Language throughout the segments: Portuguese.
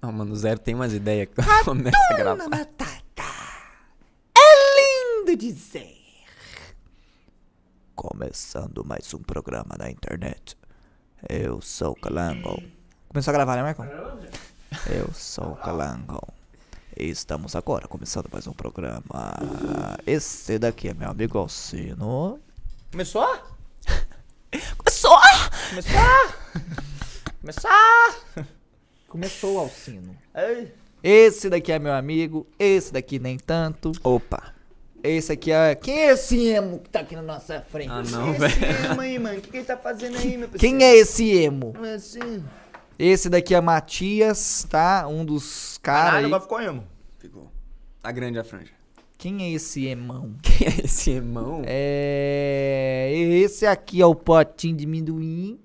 Não, mano, o Zero tem umas ideias que começa a gravar. É lindo dizer. Começando mais um programa na internet. Eu sou o Calango. Começou a gravar, né, Marcão? Eu sou o Calango. E estamos agora começando mais um programa. Esse daqui é meu amigo Alcino. Começou? Começou! Começou? Começou? Começou, Alcino. Ei. Esse daqui é meu amigo, esse daqui nem tanto. Opa. Esse aqui é. Quem é esse emo que tá aqui na nossa frente? Ah, não, Esse velho. emo aí, mano. O que, que ele tá fazendo aí, meu parceiro? Quem é esse emo? Não é assim. Esse daqui é Matias, tá? Um dos caras Caralho, aí. agora ficou emo. Ficou. Tá grande a franja. Quem é esse emão? Quem é esse irmão? É. Esse aqui é o potinho de amendoim.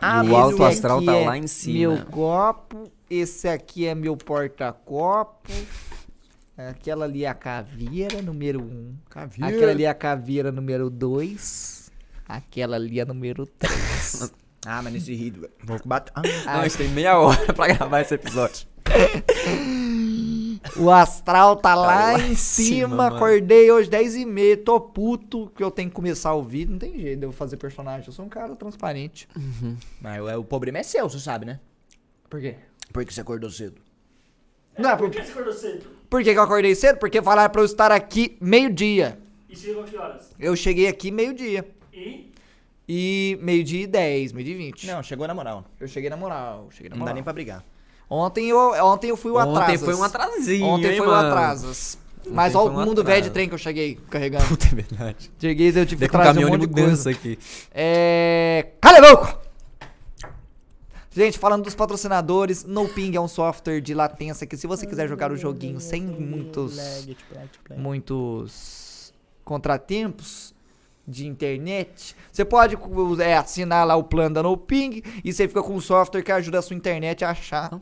Ah, Esse o alto astral tá é lá em cima. Meu copo. Esse aqui é meu porta-copo. Aquela ali é a caveira número 1. Um. Caveira. Aquela ali é a caveira número 2. Aquela ali é a número 3. Ah, mas nesse rio, velho. Vou bater. Ah, Não, a gente tem meia hora pra gravar esse episódio. o astral tá, lá, lá em cima. cima, mano. Acordei hoje 10 e meia. Tô puto que eu tenho que começar o vídeo. Não tem jeito de eu fazer personagem. Eu sou um cara transparente. mas o, o problema é seu, você sabe, né? Por quê? Porque você acordou cedo. Não, por, por que, que eu acordei cedo? Porque falaram pra eu estar aqui meio-dia. E chegou que horas? Eu cheguei aqui meio-dia. E? E meio-dia e 10, meio-dia e 20. Não, chegou na moral. Eu cheguei na moral. Cheguei na Não dá moral. nem pra brigar. Ontem eu, ontem eu fui o Ontem atrasas. foi um atrasinho, Ontem hein, foi o mano? atrasas. Mas Ontem olha o um mundo velho de atraso. trem que eu cheguei carregando. Puta, é verdade. Cheguei, eu tive Dei que um trazer um caminhão monte de de mudança coisa. aqui. É... Cala a boca! Gente, falando dos patrocinadores, NoPing é um software de latência que se você quiser jogar o joguinho sem muitos muitos contratempos de internet, você pode é, assinar lá o plano da NoPing e você fica com um software que ajuda a sua internet a achar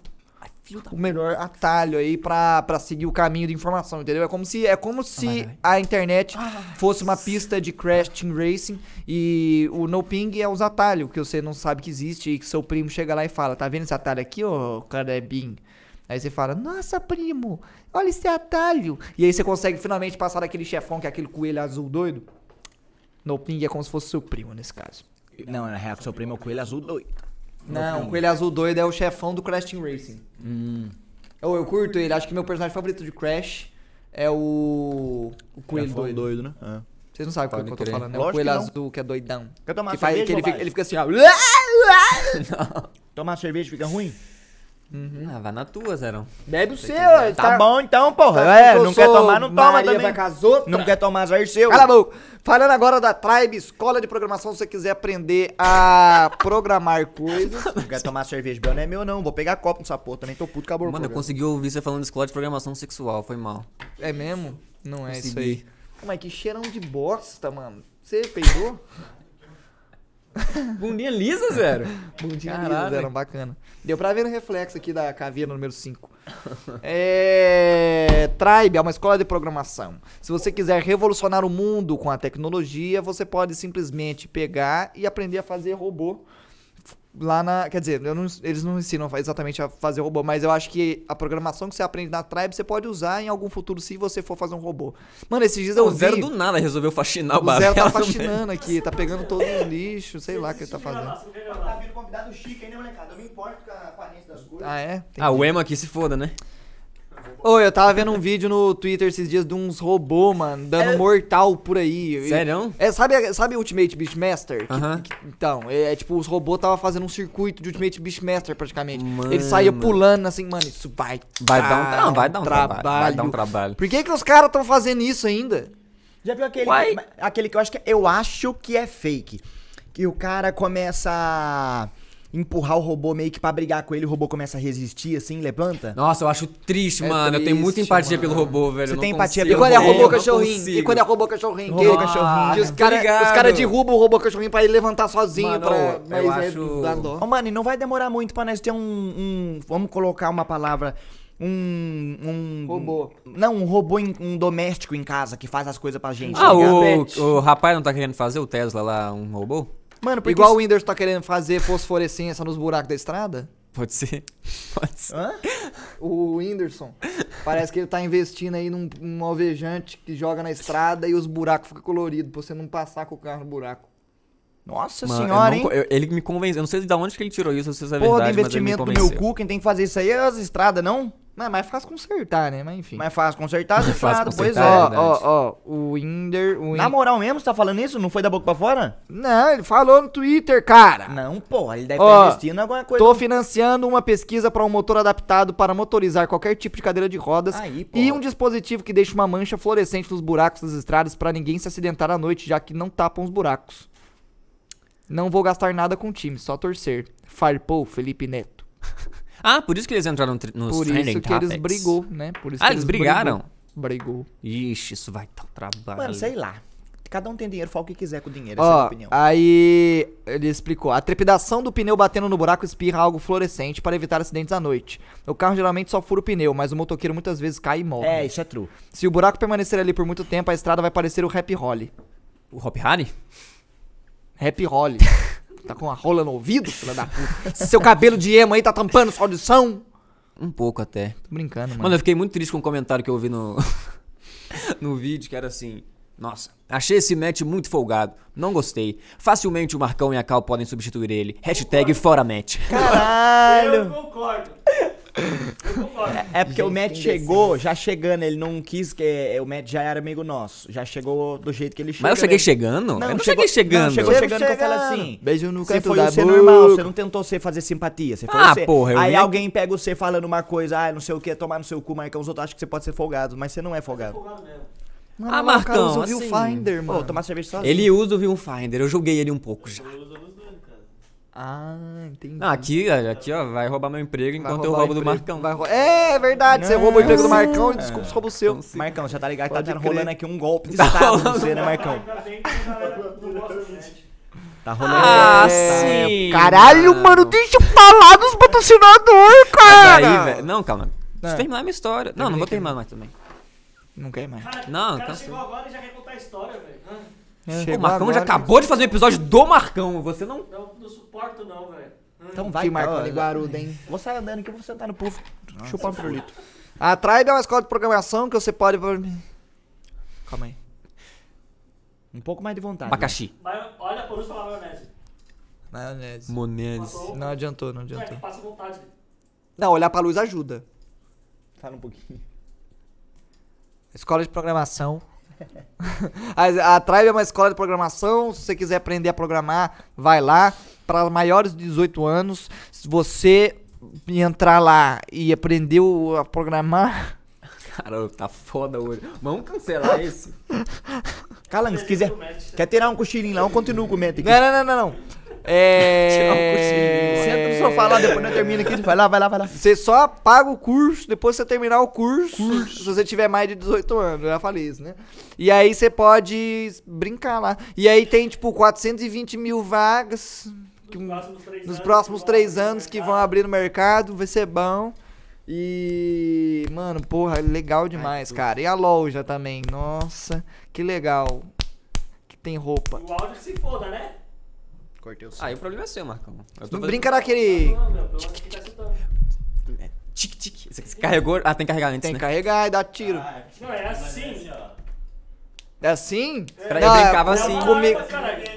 o melhor atalho aí pra, pra seguir o caminho de informação, entendeu? É como se, é como se a internet fosse uma pista de Crash Team Racing e o no ping é os atalhos que você não sabe que existe e que seu primo chega lá e fala, tá vendo esse atalho aqui, ô Carebim? Aí você fala, nossa, primo, olha esse atalho. E aí você consegue finalmente passar daquele chefão que é aquele coelho azul doido. No ping é como se fosse seu primo nesse caso. Não, na real, que seu primo é o coelho azul doido. Não, o Coelho Azul doido é o chefão do Crash Team Racing. Eu, eu curto ele, acho que meu personagem favorito de Crash é o. O Coelho doido. doido, né? É. Vocês não sabem qual Pode que eu tô falando, né? O Lógico Coelho que não. Azul que é doidão. Quer tomar Que, faz, cerveja, que ele, fica, ele fica assim, ó. Tomar cerveja fica ruim? Ah, vai na tua, Zerão. Bebe o seu. Tá, bom então, porra. Tá É, não quer tomar, não toma Maria também. Não quer tomar azar seu. Cala a boca. Falando agora da Tribe, escola de programação, se você quiser aprender a programar coisas. Não quer tomar cerveja, não é meu não. Vou pegar copo nessa porra também. Tô puto, acabou. Mano, eu consegui ouvir você falando de escola de programação sexual, foi mal. É mesmo? Não é isso aí. Mas que cheirão de bosta, mano. Você peidou? Bundinha lisa, Zero. Bundinha Caralho. lisa, eram bacana. Deu pra ver no reflexo aqui da caveira número 5. É... Tribe é uma escola de programação. Se você quiser revolucionar o mundo com a tecnologia, você pode simplesmente pegar e aprender a fazer robô. Lá na. Quer dizer, eu não- eles não ensinam exatamente a fazer robô, mas eu acho que a programação que você aprende na Tribe você pode usar em algum futuro se você for fazer um robô. Mano, esses dias eu O vi. Zero do nada resolveu faxinar o O Zero tá faxinando aqui, tá pegando todo o lixo, sei lá o que ele tá fazendo. Gravar? vindo convidado chique, né, molecada? Eu me importo com a aparência das coisas. Ah, é? Ah, o emo aqui se foda, né? Ô, eu tava vendo um vídeo no Twitter esses dias de uns robôs, mano, dando mortal por aí. Sério? É, sabe, sabe Ultimate Beastmaster? Que- Aham. que- então, é, é tipo, os robôs tava fazendo um circuito de Ultimate Beastmaster praticamente. Mano. Ele saía pulando assim, mano, isso vai Vai dar um, não, vai dar um trabalho. Vai dar um trabalho. Por que que os caras tão fazendo isso ainda? Já viu aquele, aquele que eu acho que eu acho que é fake? Que o cara começa a, empurrar o robô meio que pra brigar com ele, o robô começa a resistir, assim, levanta? Nossa, eu acho triste, É mano. eu tenho muita triste, empatia mano. pelo robô, velho. Você eu não tem empatia consigo. E quando é Eu robô cachorrinho? E quando é robô cachorrinho? Robô Que- cachorrinho. que os caras ligado. cara derrubam o robô cachorrinho pra ele levantar sozinho. Mano, pra, eu mas é, acho- dá dó. Ô, mano, e não vai demorar muito pra nós ter um, um- Vamos colocar uma palavra. Um. um Robô. Não, um robô, em- um doméstico em casa que faz as coisas pra gente. Ah, tá ligado? o, o rapaz não tá querendo fazer o Tesla lá, um robô? Mano, porque Igual o isso- Whindersson tá querendo fazer fosforescência nos buracos da estrada. Pode ser. Pode ser. Hã? O Whindersson. Parece que ele tá investindo aí num, num alvejante que joga na estrada e os buracos ficam coloridos pra você não passar com o carro no buraco. Nossa Mano, eu senhora, não hein? eu- ele me convenceu. Eu não sei de onde que ele tirou isso, se isso é Porra do verdade, mas ele me investimento do meu cu, quem tem que fazer isso aí é as estradas, não? Não, é mais fácil consertar, né? Mas enfim. Mais fácil consertar Mais fácil estradas, pois é. é ó, ó, ó, o Winder. O Na moral mesmo, você tá falando isso? Não foi da boca pra fora? Não, ele falou no Twitter, cara. Não, pô, ele deve Ó, estar investindo em alguma coisa. Tô financiando uma pesquisa para um motor adaptado para motorizar qualquer tipo de cadeira de rodas Aí, pô. e um dispositivo que deixa uma mancha fluorescente nos buracos das estradas para ninguém se acidentar à noite, já que não tapam os buracos. Não vou gastar nada com o time, só torcer. Farpou Felipe Neto. Ah, por isso que eles entraram nos Por isso que eles brigou, né? Por isso Ah, que eles brigaram? Brigou. brigou. Ixi, isso vai dar um trabalho. Mano, sei lá. Cada um tem dinheiro, fala o que quiser com o dinheiro, essa é a Ó, minha opinião. aí ele explicou. A trepidação do pneu batendo no buraco espirra algo fluorescente para evitar acidentes à noite. O carro geralmente só fura o pneu, mas o motoqueiro muitas vezes cai e morre. É, isso é true. Se o buraco permanecer ali por muito tempo, a estrada vai parecer o Happy Holly. O Hop Harry? Happy Holly. tá com a rola no ouvido, filha da puta. Seu cabelo de emo aí tá tampando sua audição. Um pouco até. Tô brincando, mano. Mano, eu fiquei muito triste com um comentário que eu ouvi no, no vídeo, que era assim... Nossa, achei esse match muito folgado. Não gostei. Facilmente o Marcão e a Cal podem substituir ele. Hashtag fora match. Caralho! Eu concordo. É porque o Gente, Matt que chegou já chegando, ele não quis que. é, O Matt já era amigo nosso. Já chegou do jeito que ele chegou. Mas eu cheguei chegando? eu não chegou- cheguei chegando. Não, chegou Chego chegando que eu chegando. assim. Beijo no Você canto foi da o normal, você não tentou ser fazer simpatia. Você foi Ah, o ser. porra, eu Aí ia- alguém pega você falando uma coisa, ah, não sei o que, tomar no seu cu, Marcão, os outros acham que você pode ser folgado, mas você não é folgado. Mano, Ah, o Marcão, usa o assim, Viewfinder, Pô, mano. tomar cerveja sozinho. Ele usa o Viewfinder, eu joguei ele um pouco já. Eu uso nos dois, cara. Ah, entendi. Ah, aqui, aqui, ó, vai roubar meu emprego enquanto eu roubo do. Marcão. Vai rou- É, é verdade. Você Não, rouba o emprego do. Marcão e desculpa, rouba o seu. Marcão, você tá ligado que tá crer. rolando aqui um golpe de estado pra você, né, Marcão? Não match. Tá rolando. Ah, É, sim! Caralho, mano, deixa eu falar dos patrocinadores, cara. Daí, velho. Não, calma. Deixa É. eu terminar a minha história. Não, não vou terminar mais também. Não quer mais. Cara, Não, o cara cansou. chegou agora e já quer contar a história, velho. Ah, O Marcão já agora, acabou de fazer um episódio do Marcão. Você não. Não, não suporto não, velho. Então vai, Que de Guaruda, hein? Vou sair andando aqui, eu vou sentar no puff, chupar um pirulito. A Tribe é uma escola de programação que você pode... Calma aí. Um pouco mais de vontade. Abacaxi. Mas olha por isso falar maionese. Maionese. Monese. Não adiantou, não Não é que adiantou. passa vontade. Não, olhar pra luz ajuda. Fala um pouquinho. Escola de programação. a, a Tribe é uma escola de programação. Se você quiser aprender a programar, vai lá. Para maiores de 18 anos, se você entrar lá e aprender o- a programar, Cara, tá foda hoje. Vamos cancelar esse. Calango, se quiser. Quer tirar um cochilinho lá, eu continuo comendo aqui. Não, não, não, não, não. É. Senta no sofá lá, depois nós termina aqui. Vai lá, vai lá, vai lá. Você só paga o curso, depois você terminar o curso, se você tiver mais de 18 anos, eu já falei isso, né? E aí você pode brincar lá. E aí tem, tipo, 420 mil vagas que- Nos próximos três nos anos, próximos três anos que vão abrir no mercado, vai ser bom. E, mano, porra, legal demais, cara. E a loja também, nossa, que legal. Que tem roupa. O áudio que se foda, né? Cortei o Aí o problema é seu, Marcão. Não fazendo- brinca naquele. Não, meu, pelo menos quem tá escutando. Tic, tic. Você carregou. Ah, tem que carregar antes, Tem que né? carregar e dar tiro. Não, é assim. É assim? Peraí, eu brincava É assim. comigo-.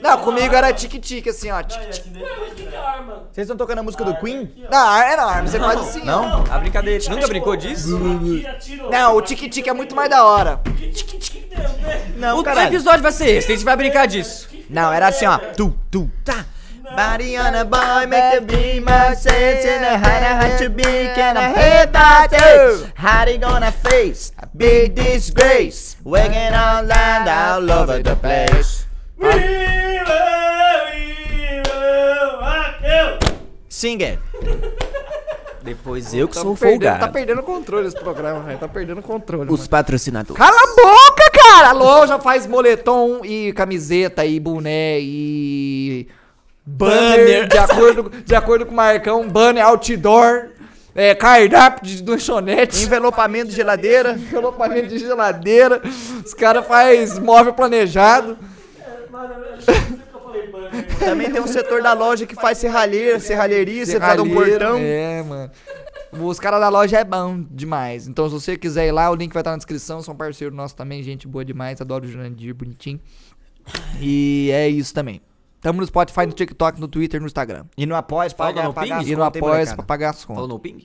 Não, comigo era tique-tique, assim, ó. tic, Ué, tic. mas o que que é arma? Vocês estão tocando a música do Queen? Não, é na arma, você faz assim. Não? A brincadeira. Nunca brincou disso? Não, o tique-tique é muito mais da hora. Tique-tique, né? Não, o episódio vai ser esse. A gente vai brincar disso. Não, era assim, ó. Tu, tu, tá. Body on a boy, make the beat my sense in a had to be, can I hit that too? How they gonna face a big disgrace? Wagging on land all over the place. Viva, viva, Raquel! Sing it. Depois eu que Tá sou perdendo, folgado. tá perdendo o controle esse programa, velho. Tá perdendo o controle. Os mano. patrocinadores. Cala a boca, cara! A loja faz moletom e camiseta e boné e. Banner, de acordo, de acordo com o Marcão, banner outdoor, é, cardápio de lanchonete, Envelopamento de geladeira. envelopamento de geladeira. Os caras fazem móvel planejado. Mano, eu. Também tem um setor da loja que faz serralheira, serralheria, você de um portão. É, mano. Os caras da loja é bom demais. Então, se você quiser ir lá, o link vai estar na descrição. São parceiro nosso também, gente boa demais. Adoro o Jurandir, bonitinho. E é isso também. Tamo no Spotify, no TikTok, no Twitter, no Instagram. E no após Fala pagar, no pagar as E no contas, hein, Apoia molecada? pra pagar as Falou contas. no ping?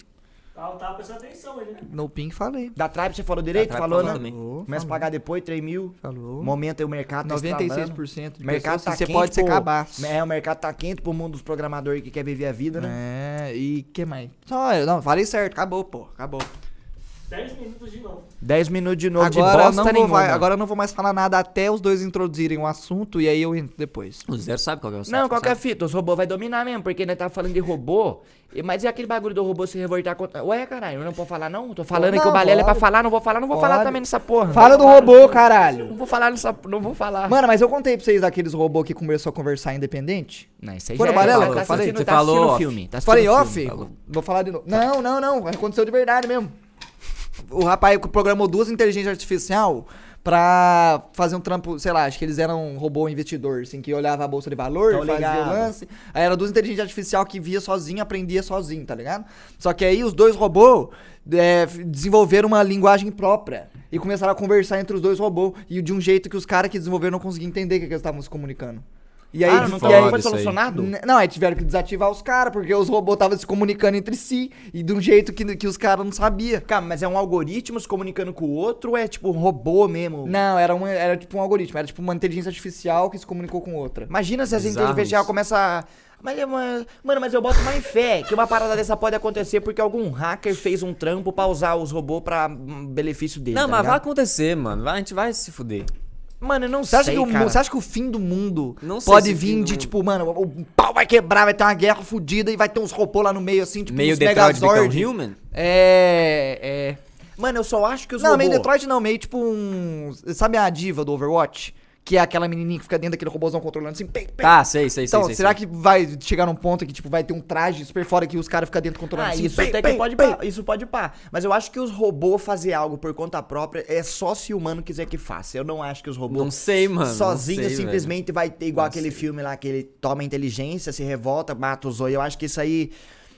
Tá, tava prestando atenção ele, né? No Pink falei. Da Tribe você falou direito? Da Tribe falou, falou né? também. Falou, Começa a pagar depois 3 mil. Falou. Momento aí o mercado tá estralando. 96% de O mercado pessoas, tá você quente, pode ser pô. cabaço. É, o mercado tá quente pro mundo dos programadores que quer viver a vida, né? É, e que mais? Só, não, falei certo, acabou, pô, acabou. 10 minutos de novo. 10 minutos de novo de Agora, bosta não vou, nenhuma. vai- agora eu não vou mais falar nada até os dois introduzirem o assunto e aí eu entro depois. O Zero sabe qual é o Não, sabe? qualquer fita, os robôs vai dominar mesmo, porque nós tá falando de robô. e- Mas e aquele bagulho do robô se revoltar contra. Ué, caralho, eu não posso falar não? Tô falando Não, que o Balela é pra falar, não vou falar, não vou falar também nessa porra. Fala do robô, caralho. Não vou falar nessa. Não vou falar. Mano, mas eu contei pra vocês daqueles robôs que começou a conversar independente? Não, isso aí Foi já no é- Balela tá eu falei? Você tá falou filme. Tá Falei assistindo off? filme. falou. Vou falar de novo. Não, não, não. Aconteceu de verdade mesmo. O rapaz programou duas inteligências artificial pra fazer um trampo, sei lá, acho que eles eram um robô investidor, assim, que olhava a bolsa de valor, Tô fazia ligado. o lance. Aí era duas inteligências artificial que via sozinho, aprendia sozinho, tá ligado? Só que aí os dois robôs é, desenvolveram uma linguagem própria e começaram a conversar entre os dois robôs e de um jeito que os caras que desenvolveram não conseguiam entender o que, que eles estavam se comunicando. E aí, Ah, não, e aí- foi solucionado? Não, aí tiveram que desativar os caras, porque os robôs estavam se comunicando entre si e de um jeito que, que os caras não sabiam. Cara, mas é um algoritmo se comunicando com o outro ou é tipo um robô mesmo? Não, era, um, era tipo um algoritmo, era tipo uma inteligência artificial que se comunicou com outra. Imagina se as Bizarro inteligências isso. começam a. Mas, é mano, mas eu boto mais fé que uma parada dessa pode acontecer porque algum hacker fez um trampo pra usar os robôs pra hum, benefício dele. Não, tá mas vai ligado? acontecer, mano. Vai- a gente vai se fuder. Mano, eu não Você acha, sei, que o, mu- cara. você acha que o fim do mundo pode o vir de tipo, mano, o, o pau vai quebrar, vai ter uma guerra fodida e vai ter uns robôs lá no meio assim, tipo Meio uns Detroit Megazord? Become Human? É, é. Mano, eu só acho que os Não, robôs... meio Detroit não, meio tipo um. Sabe a diva do Overwatch? Que é aquela menininha que fica dentro daquele robôzão controlando assim, pem, pem. Tá, sei, sei, sei. Então, sei, será sei. que vai chegar num ponto que, tipo, vai ter um traje super fora que os caras ficam dentro controlando Ah, assim? isso até que pode pá, isso pode pá. Mas eu acho que os robôs fazer algo por conta própria é só se o humano quiser que faça. Eu não acho que os robôs Não sei, mano. sozinho sei, velho. simplesmente vai ter igual Não aquele sei. filme lá que ele toma a inteligência, se revolta, mata os zoios. Eu acho que isso aí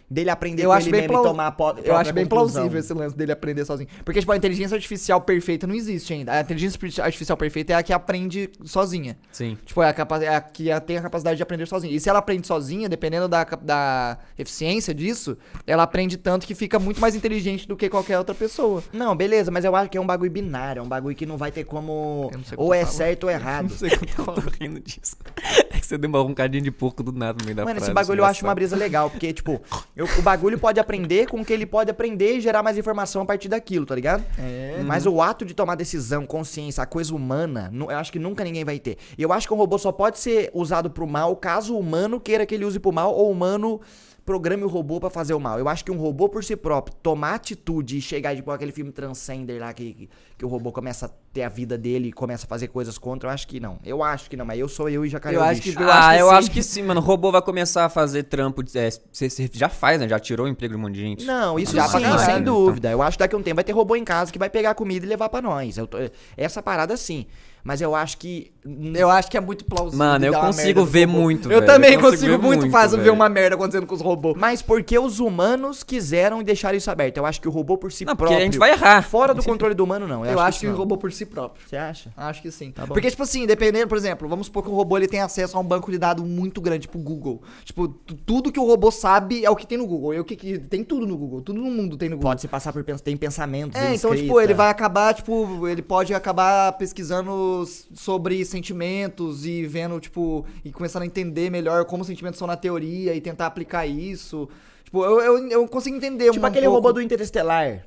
dele aprender Eu com acho ele bem, mesmo plau- e tomar a eu acho bem conclusão. plausível esse lance dele aprender sozinho. Porque, tipo, a inteligência artificial perfeita não existe ainda. A inteligência artificial perfeita é a que aprende sozinha. Sim. Tipo, é a, capa- é a que tem a capacidade de aprender sozinha. E se ela aprende sozinha, dependendo da, da eficiência disso, ela aprende tanto que fica muito mais inteligente do que qualquer outra pessoa. Não, beleza, mas eu acho que é um bagulho binário, é um bagulho que não vai ter como Eu ou eu é falando. certo ou errado. Não sei o que eu tô rindo disso. É que você deu uma roncadinha de porco do nada no meio da Mano, frase. esse bagulho eu acho uma brisa legal, porque, tipo, eu- o bagulho pode aprender com o que ele pode aprender e gerar mais informação a partir daquilo, tá ligado? É. Mas o ato de tomar decisão, consciência, a coisa humana, eu acho que nunca ninguém vai ter. E eu acho que um robô só pode ser usado pro mal caso o humano queira que ele use pro mal ou o humano programe o robô pra fazer o mal. Eu acho que um robô por si próprio tomar atitude e chegar, tipo, aquele filme Transcender lá, que, que, que o robô começa a ter a vida dele e começa a fazer coisas contra, eu acho que não. Eu acho que não, mas eu sou eu e já caiu Eu o acho bicho. que- ah, acho eu sim. acho que sim, mano. O robô vai começar a fazer trampo. De, é, você, você já faz, né? Já tirou o emprego de um monte de gente. Não, isso Já sim, caralho, sem então. dúvida. Eu acho que daqui a um tempo vai ter robô em casa que vai pegar comida e levar pra nós. Eu tô- essa parada sim. Mas eu acho que. Eu acho que é muito plausível. Mano, eu consigo ver muito, Eu velho. também Eu consigo muito muito, fácil ver uma merda acontecendo com os robôs. Mas porque os humanos quiseram deixar isso aberto. Eu acho que o robô por si Não, porque próprio. a gente vai errar. Fora do controle do humano, não. Eu, Eu, acho isso que o não. robô por si próprio. Você acha? Acho que sim. Tá bom. Porque, tipo assim, dependendo, por exemplo, vamos supor que o robô ele tem acesso a um banco de dados muito grande, tipo o Google. Tipo, tu- tudo que o robô sabe é o que tem no Google. E o que, que tem tudo no Google. Tudo no mundo tem no Google. Pode se passar por tem pensamentos. É, então, escrita. tipo, ele vai acabar, tipo, ele pode acabar pesquisando sobre sentimentos e vendo, tipo, e começando a entender melhor como os sentimentos são na teoria e tentar aplicar isso. Tipo, eu, eu, eu consigo entender Tipo um aquele pouco. robô do Interestelar.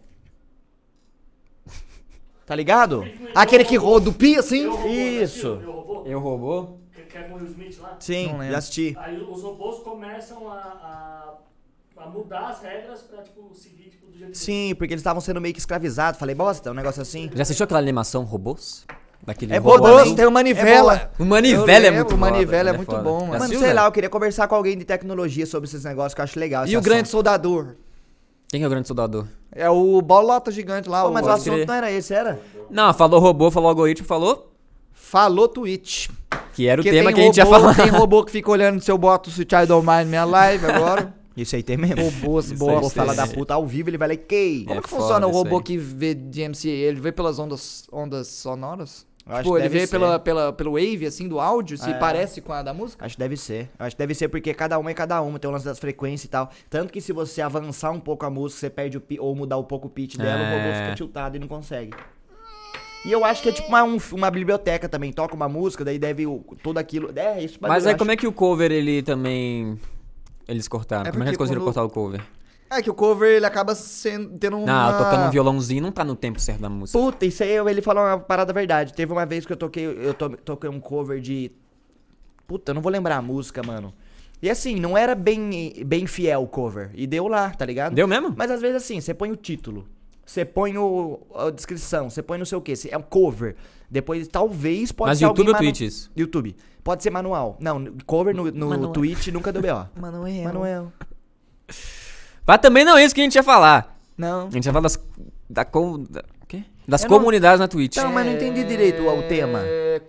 Tá ligado? Aquele que rodupia, assim? Eu, robô, já Isso. Eu, robô? Eu robô? Que, é com o Will Smith lá? Sim, já assisti. Aí os robôs começam a, a Pra mudar as regras pra, tipo, seguir, tipo, do jeito que Sim, porque eles estavam sendo meio que escravizados. Falei, bosta, um negócio assim. Já assistiu aquela animação Robôs? Daquele É além? tem o Manivela. O Manivela é muito o foda, Manivela é muito foda. bom, mano. Mano, sei lá, eu queria conversar com alguém de tecnologia sobre esses negócios que eu acho legal. E o. Grande Soldador. Quem que é o grande soldador? É o bolota gigante lá. Pô, o mas o assunto não era esse, era? Não, falou robô, falou algoritmo, falou Falou Twitch. que era o Porque tema tem que a gente ia falar. Tem robô que fica olhando se eu boto se Child of Mine na minha live agora. Isso aí tem mesmo. Robôs, bosta. falar da puta ao vivo, ele vai lá e que. Como É que funciona o robô que vê de MCA? Ele vê pelas ondas, ondas sonoras? Acho tipo, que ele deve vê ser. pela, pela, pelo wave, assim, do áudio, se É. parece com a da música? Acho que deve ser. Acho que deve ser porque cada uma é cada uma, tem o lance das frequências e tal. Tanto que se você avançar um pouco a música, você perde o ou mudar um pouco o pitch dela, o robô É. fica tiltado e não consegue. E eu acho que é tipo uma, um- uma biblioteca também. Toca uma música, daí deve o, tudo aquilo. É, isso Mas aí como é que o cover ele também. Eles cortaram? É como é que eles conseguiram quando- cortar o cover? É que o cover, ele acaba sendo, tendo uma... Não, tocando um violãozinho não tá no tempo certo da música. Puta, isso aí ele falou uma parada verdade. Teve uma vez que eu toquei, eu to- toquei um cover de. Puta, eu não vou lembrar a música, mano. E assim, não era bem, bem fiel o cover. E deu lá, tá ligado? Deu mesmo? Mas às vezes assim, você põe o título, você põe o, a descrição, você põe não sei o que, é um cover. Depois talvez pode Mas ser YouTube ou Twitch isso? YouTube. Pode ser manual. Não, cover no, no. Twitch nunca deu B.O. Manuel. Manuel. Mas também não é isso que a gente ia falar. Não. A gente ia falar das. Da, com, da, o quê? das Eu não- comunidades na Twitch. Não, mas não entendi direito o, o tema. É...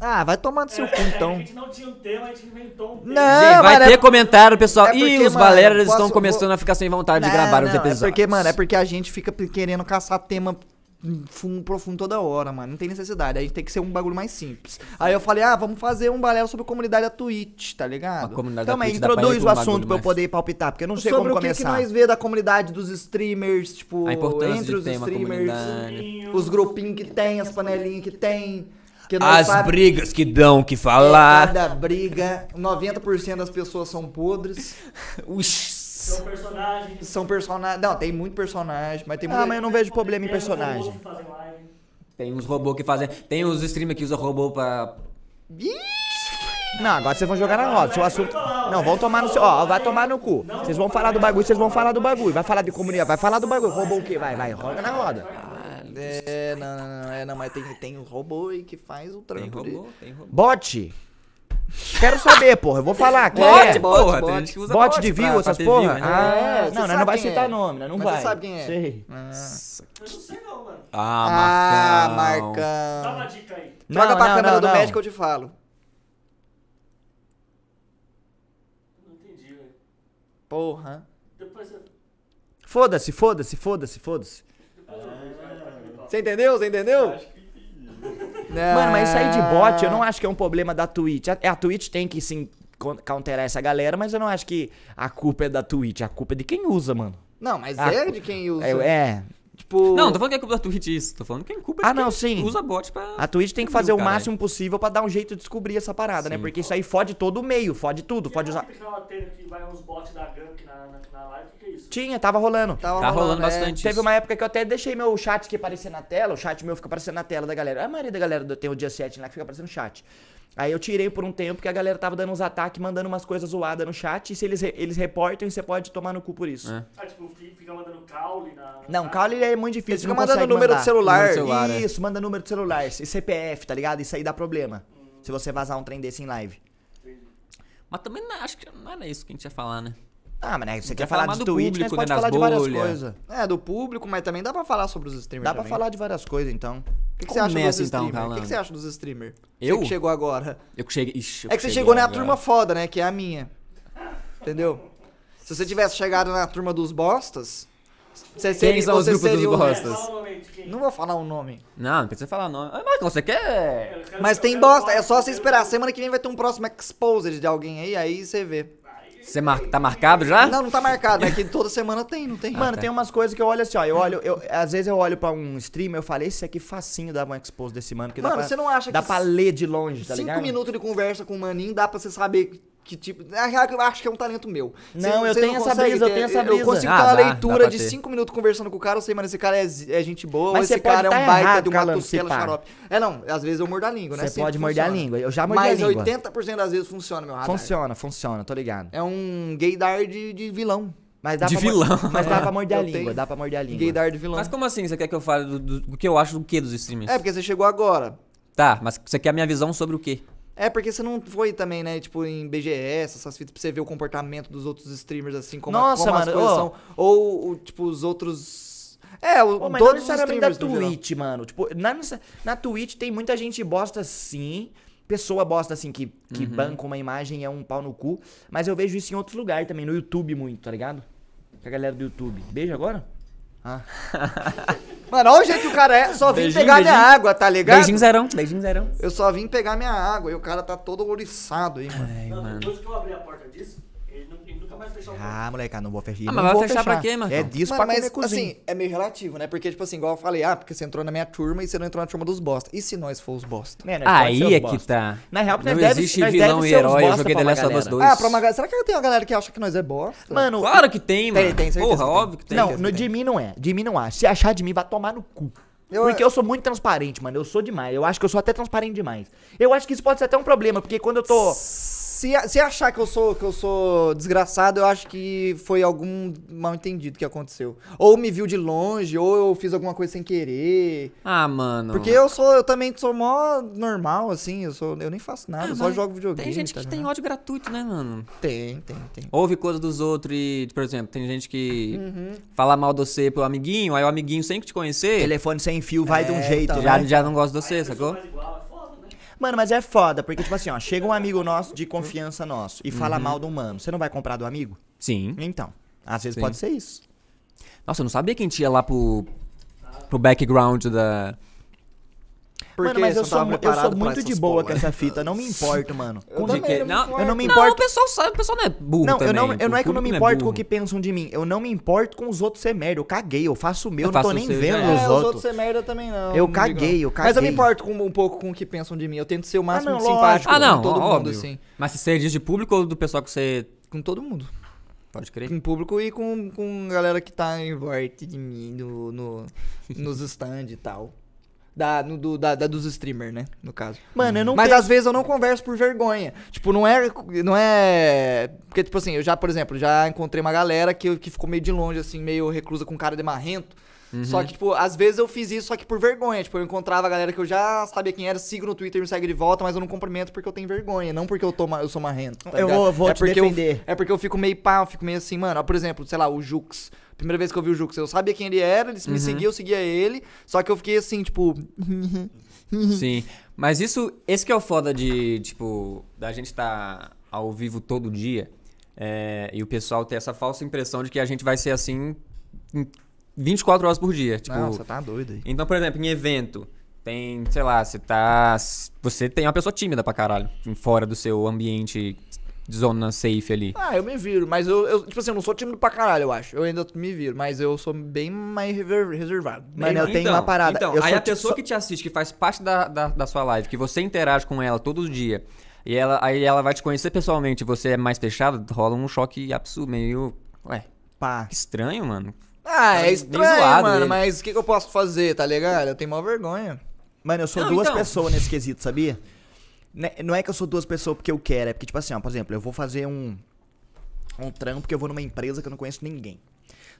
Ah, vai tomar no seu cu, É, então. a gente não tinha um tema, a gente inventou um tema. Não, vai mano, ter é- comentário, pessoal. é porque, Ih, os baleras estão começando vou- a ficar sem vontade de Não, gravar os não, episódios. É porque, mano, é porque a gente fica querendo caçar tema fundo, profundo toda hora, mano. Não tem necessidade. Aí tem que ser um bagulho mais simples. Aí eu falei, ah, vamos fazer um balé sobre a comunidade da Twitch, tá ligado? A comunidade Então, da Twitch introduz o um assunto pra eu poder palpitar, porque eu não sei sobre como o que, que começar. nós vê da comunidade dos streamers, tipo, A importância entre os streamers, os grupinhos que tem, as panelinhas que tem. Que As sabe- brigas que dão que falar. Cada briga, 90% das pessoas são podres. Uix. São personagens. São personagens. Não, tem muito personagem, mas tem Ah, muito. mas eu não vejo problema em tem uns personagem. Tem uns robôs que fazem. Tem os streamers que usam robô pra. Não, agora vocês vão jogar na roda. Seu assunto. Não, vão tomar no seu. Ó, vai tomar no cu. Vocês vão falar do bagulho, vocês vão falar do bagulho. Vai falar de comunidade, vai falar do bagulho. Roubou o quê? Vai, vai, roga na roda. É, não, não, não, é, não, mas tem, tem um robô aí que faz o Tem trampo. de- robô, tem robô. Bot. Quero saber, porra. Eu vou falar. Quem Bot, é? bot, porra. bot. tem gente que usa Bot de pra- view, pra essas ter porra? view, né? Ah, É, você não, nós sabe não vai citar é. nome, né? Não Mas vai. você sabe quem é. Sei. Ah, Eu não sei não, mano. Ah, ah Marcão. Dá uma Marcão. dica aí. Não, Troca pra não, câmera não, do não. médico que eu te falo. Não entendi, velho. Porra. Depois você. Foda-se, foda-se, foda-se, foda-se. Você entendeu? Você entendeu? Mano, mas isso aí de bot, eu não acho que é um problema da Twitch. A, a Twitch tem que sim counterar essa galera, mas eu não acho que a culpa é da Twitch. A culpa é de quem usa, mano. Não, mas Ah, é de quem usa. É. é. Tipo. Não, não tô falando que é culpa da Twitch isso. Tô falando que é culpa de Ah, não, quem sim. usa bot pra. A Twitch tem que fazer o caralho? máximo possível pra dar um jeito de descobrir essa parada, né? Sim. Porque isso aí fode todo o meio, fode tudo, Que pode usar. que vai uns bots da Gunk na, na, na live? É? Tinha, tava rolando. Tava Tá rolando é. bastante. Teve isso. uma época que eu até deixei meu chat que aparecia na tela, o chat meu fica aparecendo na tela da galera. A maioria da galera tem o dia 7 lá que fica aparecendo chat. Aí eu tirei por um tempo que a galera tava dando uns ataques, mandando umas coisas zoadas no chat, e se eles, eles reportam, você pode tomar no cu por isso. É. Ah, tipo, fi- fica mandando caule na. Não, caule é muito difícil. Eles você ficam não mandando número mandar. de celular. Celular, é. Isso, manda número de celular. E CPF, tá ligado? Isso aí dá problema. Se você vazar um trem desse em live. Mas também não, acho que não era isso que a gente ia falar, né? Ah, mas né, você Quer falar falar de do Twitch, público, mas pode né, falar de várias coisas. É, do público, mas também dá pra falar sobre os streamers. Dá pra também. falar de várias coisas, então. O que, que você acha dos então, streamers? o que, que você acha dos streamers? Eu? Você que chegou agora. Eu que cheguei. Ixi, eu É que você chegou na turma foda, né? Que é a minha. Entendeu? Se você tivesse chegado na turma dos bostas, você Quem seria, são os grupos dos seria o- bostas? O nome quem? Não vou falar o nome. Não, não precisa falar nome. Ah, Marcão, você quer. Mas tem bosta, é só você esperar. Semana que vem vai ter um próximo exposed de alguém aí, aí você vê. Você mar... tá marcado já? Não, não tá marcado, mas que toda semana tem, não tem? Mano, tá. tem umas coisas que eu olho assim, ó. Eu olho, eu, às vezes eu olho pra um streamer, eu falei, esse aqui facinho dá um expose desse mano. Que dá Mano, pra, você não acha dá que pra ler de longe, tá cinco ligado? minutos de conversa com o maninho dá pra você saber que tipo... Na real, eu acho que é um talento meu. Não, Você- eu você tenho essa consegue brisa, eu ter- tenho essa Eu brisa. consigo Ah, ter uma dá, dá leitura pra de ter. cinco minutos conversando com o cara, eu sei, mano, esse cara é, é gente boa, Mas esse cara é tá um baita errado, de uma costela pá. xarope. É, não, às vezes eu mordo a língua, né? Você pode morder a língua, eu já mordi Mas a língua. 80% das vezes funciona, meu radar. Funciona, funciona, tô ligado. É um gaydar de, de vilão. Mas dá De pra mor- vilão. Mas dá É, pra morder a eu língua, tenho. dá pra morder a língua. Gaydar de vilão. Mas como assim? Você quer que eu fale do, do- do que eu acho do que dos streamers? É, porque você chegou agora. Tá, mas você quer a minha visão sobre o quê? É, porque você não foi também, né, tipo, em BGS, essas fitas, pra você ver o comportamento dos outros streamers, assim, como, a- Nossa, como as mano, coisas ó. são. Ou, tipo, os outros... É, o, Pô, mas não todos os necessariamente da. Twitch, mano. Tipo, na, nessa- na Twitch tem muita gente bosta sim. Pessoa bosta assim que, que banca uma imagem e é um pau no cu. Mas eu vejo isso em outros lugares também, no YouTube muito, tá ligado? Com a galera do YouTube. Beijo agora? Ah. Mano, olha o jeito que o cara é. Só vim Beijinho, pegar minha beijinho. água, tá ligado? Beijinho zerão, beijinho zerão. Eu só vim pegar minha água e o cara tá todo ouriçado aí, mano. Ai, mano. depois que eu abri a porta disso, Ah, moleque, não vou fechar. Ah, mas vai vou fechar pra quê, Marcão? É disso Mano, pra mas comer cozinha. assim, é meio relativo, né? Porque, tipo assim, igual eu falei, ah, porque você entrou na minha turma e você não entrou na turma dos bosta. E se nós for os bosta? É, ser Aí é bosta. que tá. Na real, Não deve- existe nós vilão deve e herói, eu joguei The Last of Us galera. 2. Ah, pra uma galera. Será que tem uma galera que acha que nós é bosta? Mano, Claro que tem, mano. Tem, tem, certeza Porra, que tem. óbvio que tem. não, no de mim não é. De mim não acha. Se achar de mim, vai tomar no cu. Eu- Porque eu sou muito transparente, mano. Eu sou demais. Eu acho que eu sou até transparente demais. Eu acho que isso pode ser até um problema, porque quando eu tô. Se, se achar que eu sou que eu sou desgraçado, eu acho que foi algum mal entendido que aconteceu. Ou me viu de longe, ou eu fiz alguma coisa sem querer. Ah, mano. Porque eu sou, eu também sou mó normal, assim, eu sou, eu nem faço nada, Ah, eu só jogo videogame. Tem gente tá que tem ódio gratuito, né, mano? Tem, tem, tem. Ouve coisa dos outros e, por exemplo, tem gente que Uhum. fala mal de você pro amiguinho, aí o amiguinho sem que te conhecer, Telefone sem fio vai de um É, jeito, então. já, né? já não gosta de você, sacou? igual, é né? Mano, mas é foda, porque, tipo assim, ó, chega um amigo nosso de confiança nosso e Uhum. fala mal do humano. Você não vai comprar do amigo? Sim. Então. Às vezes Sim. pode ser isso. Nossa, eu não sabia que a gente ia lá pro, pro background da. Porque mano, mas eu não sou, eu preparado sou muito de boa porra. com essa fita. Eu não me importo, mano. Eu Com- também de que- não não, eu não me Não, importo. o pessoal sabe, o pessoal não é burro Não, eu também. não, eu não é que eu não me público importo com o que pensam de mim. Eu não me importo com os outros ser merda. Eu caguei, eu faço o meu, Eu eu não tô nem seu, vendo os é. É, os outros. outros ser merda também não. Eu não caguei, não. eu Mas eu me caguei. importo com, um pouco com o que pensam de mim. Eu tento ser o máximo não, de simpático Ah, não, com todo óbvio. mundo, assim. Mas se você diz de público ou do pessoal que você. Com todo mundo. Pode crer? Com público e com, com galera que tá em volta de mim no, no, nos stands e tal. Da, no, do, da, da dos streamers, né? No caso. Mano, eu não Mas tenho- às vezes eu não converso por vergonha. Tipo, não é. Não é. Porque, tipo assim, eu já, por exemplo, já encontrei uma galera que, que ficou meio de longe, assim, meio reclusa com cara de marrento. Só que, tipo, às vezes eu fiz isso só que por vergonha. Tipo, eu encontrava a galera que eu já sabia quem era, sigo no Twitter e me segue de volta, mas eu não cumprimento porque eu tenho vergonha, não porque eu, tô, eu sou marrento. tá Eu ligado? vou- vou é te porque defender. Eu, é porque eu fico meio pá, eu fico meio assim, mano. Ó, por exemplo, sei lá, o Jux. Primeira vez que eu vi o Jux, eu sabia quem ele era, ele me seguia, eu seguia ele. Só que eu fiquei assim, tipo. Sim. Mas isso, esse que é o foda de, tipo, da gente estar ao vivo todo dia é, e o pessoal ter essa falsa impressão de que a gente vai ser assim em 24 horas por dia. Tipo, Não, você tá doido aí. Então, por exemplo, em evento, tem, sei lá, você tá. Você tem uma pessoa tímida pra caralho, fora do seu ambiente zona safe ali. Ah, eu me viro, mas eu, eu, tipo assim, eu não sou tímido pra caralho, eu acho. Eu ainda me viro, mas eu sou bem mais reservado. Mano, eu tenho uma parada. Então, eu aí sou a pessoa só- que te assiste, que faz parte da, da, da sua live, que você interage com ela todo dia, e ela, aí ela vai te conhecer pessoalmente e você é mais fechado, rola um choque absurdo, meio. Ué, Pá. que estranho, mano. Ah, é Bem estranho, zoado mano, ele. mas o que, que eu posso fazer, tá ligado? Eu tenho maior vergonha. Mano, eu sou Não, duas então. pessoas nesse quesito, sabia? Né- Não é que eu sou duas pessoas porque eu quero, é porque, tipo assim, ó, por exemplo, eu vou fazer um, um trampo que eu vou numa empresa que eu não conheço ninguém.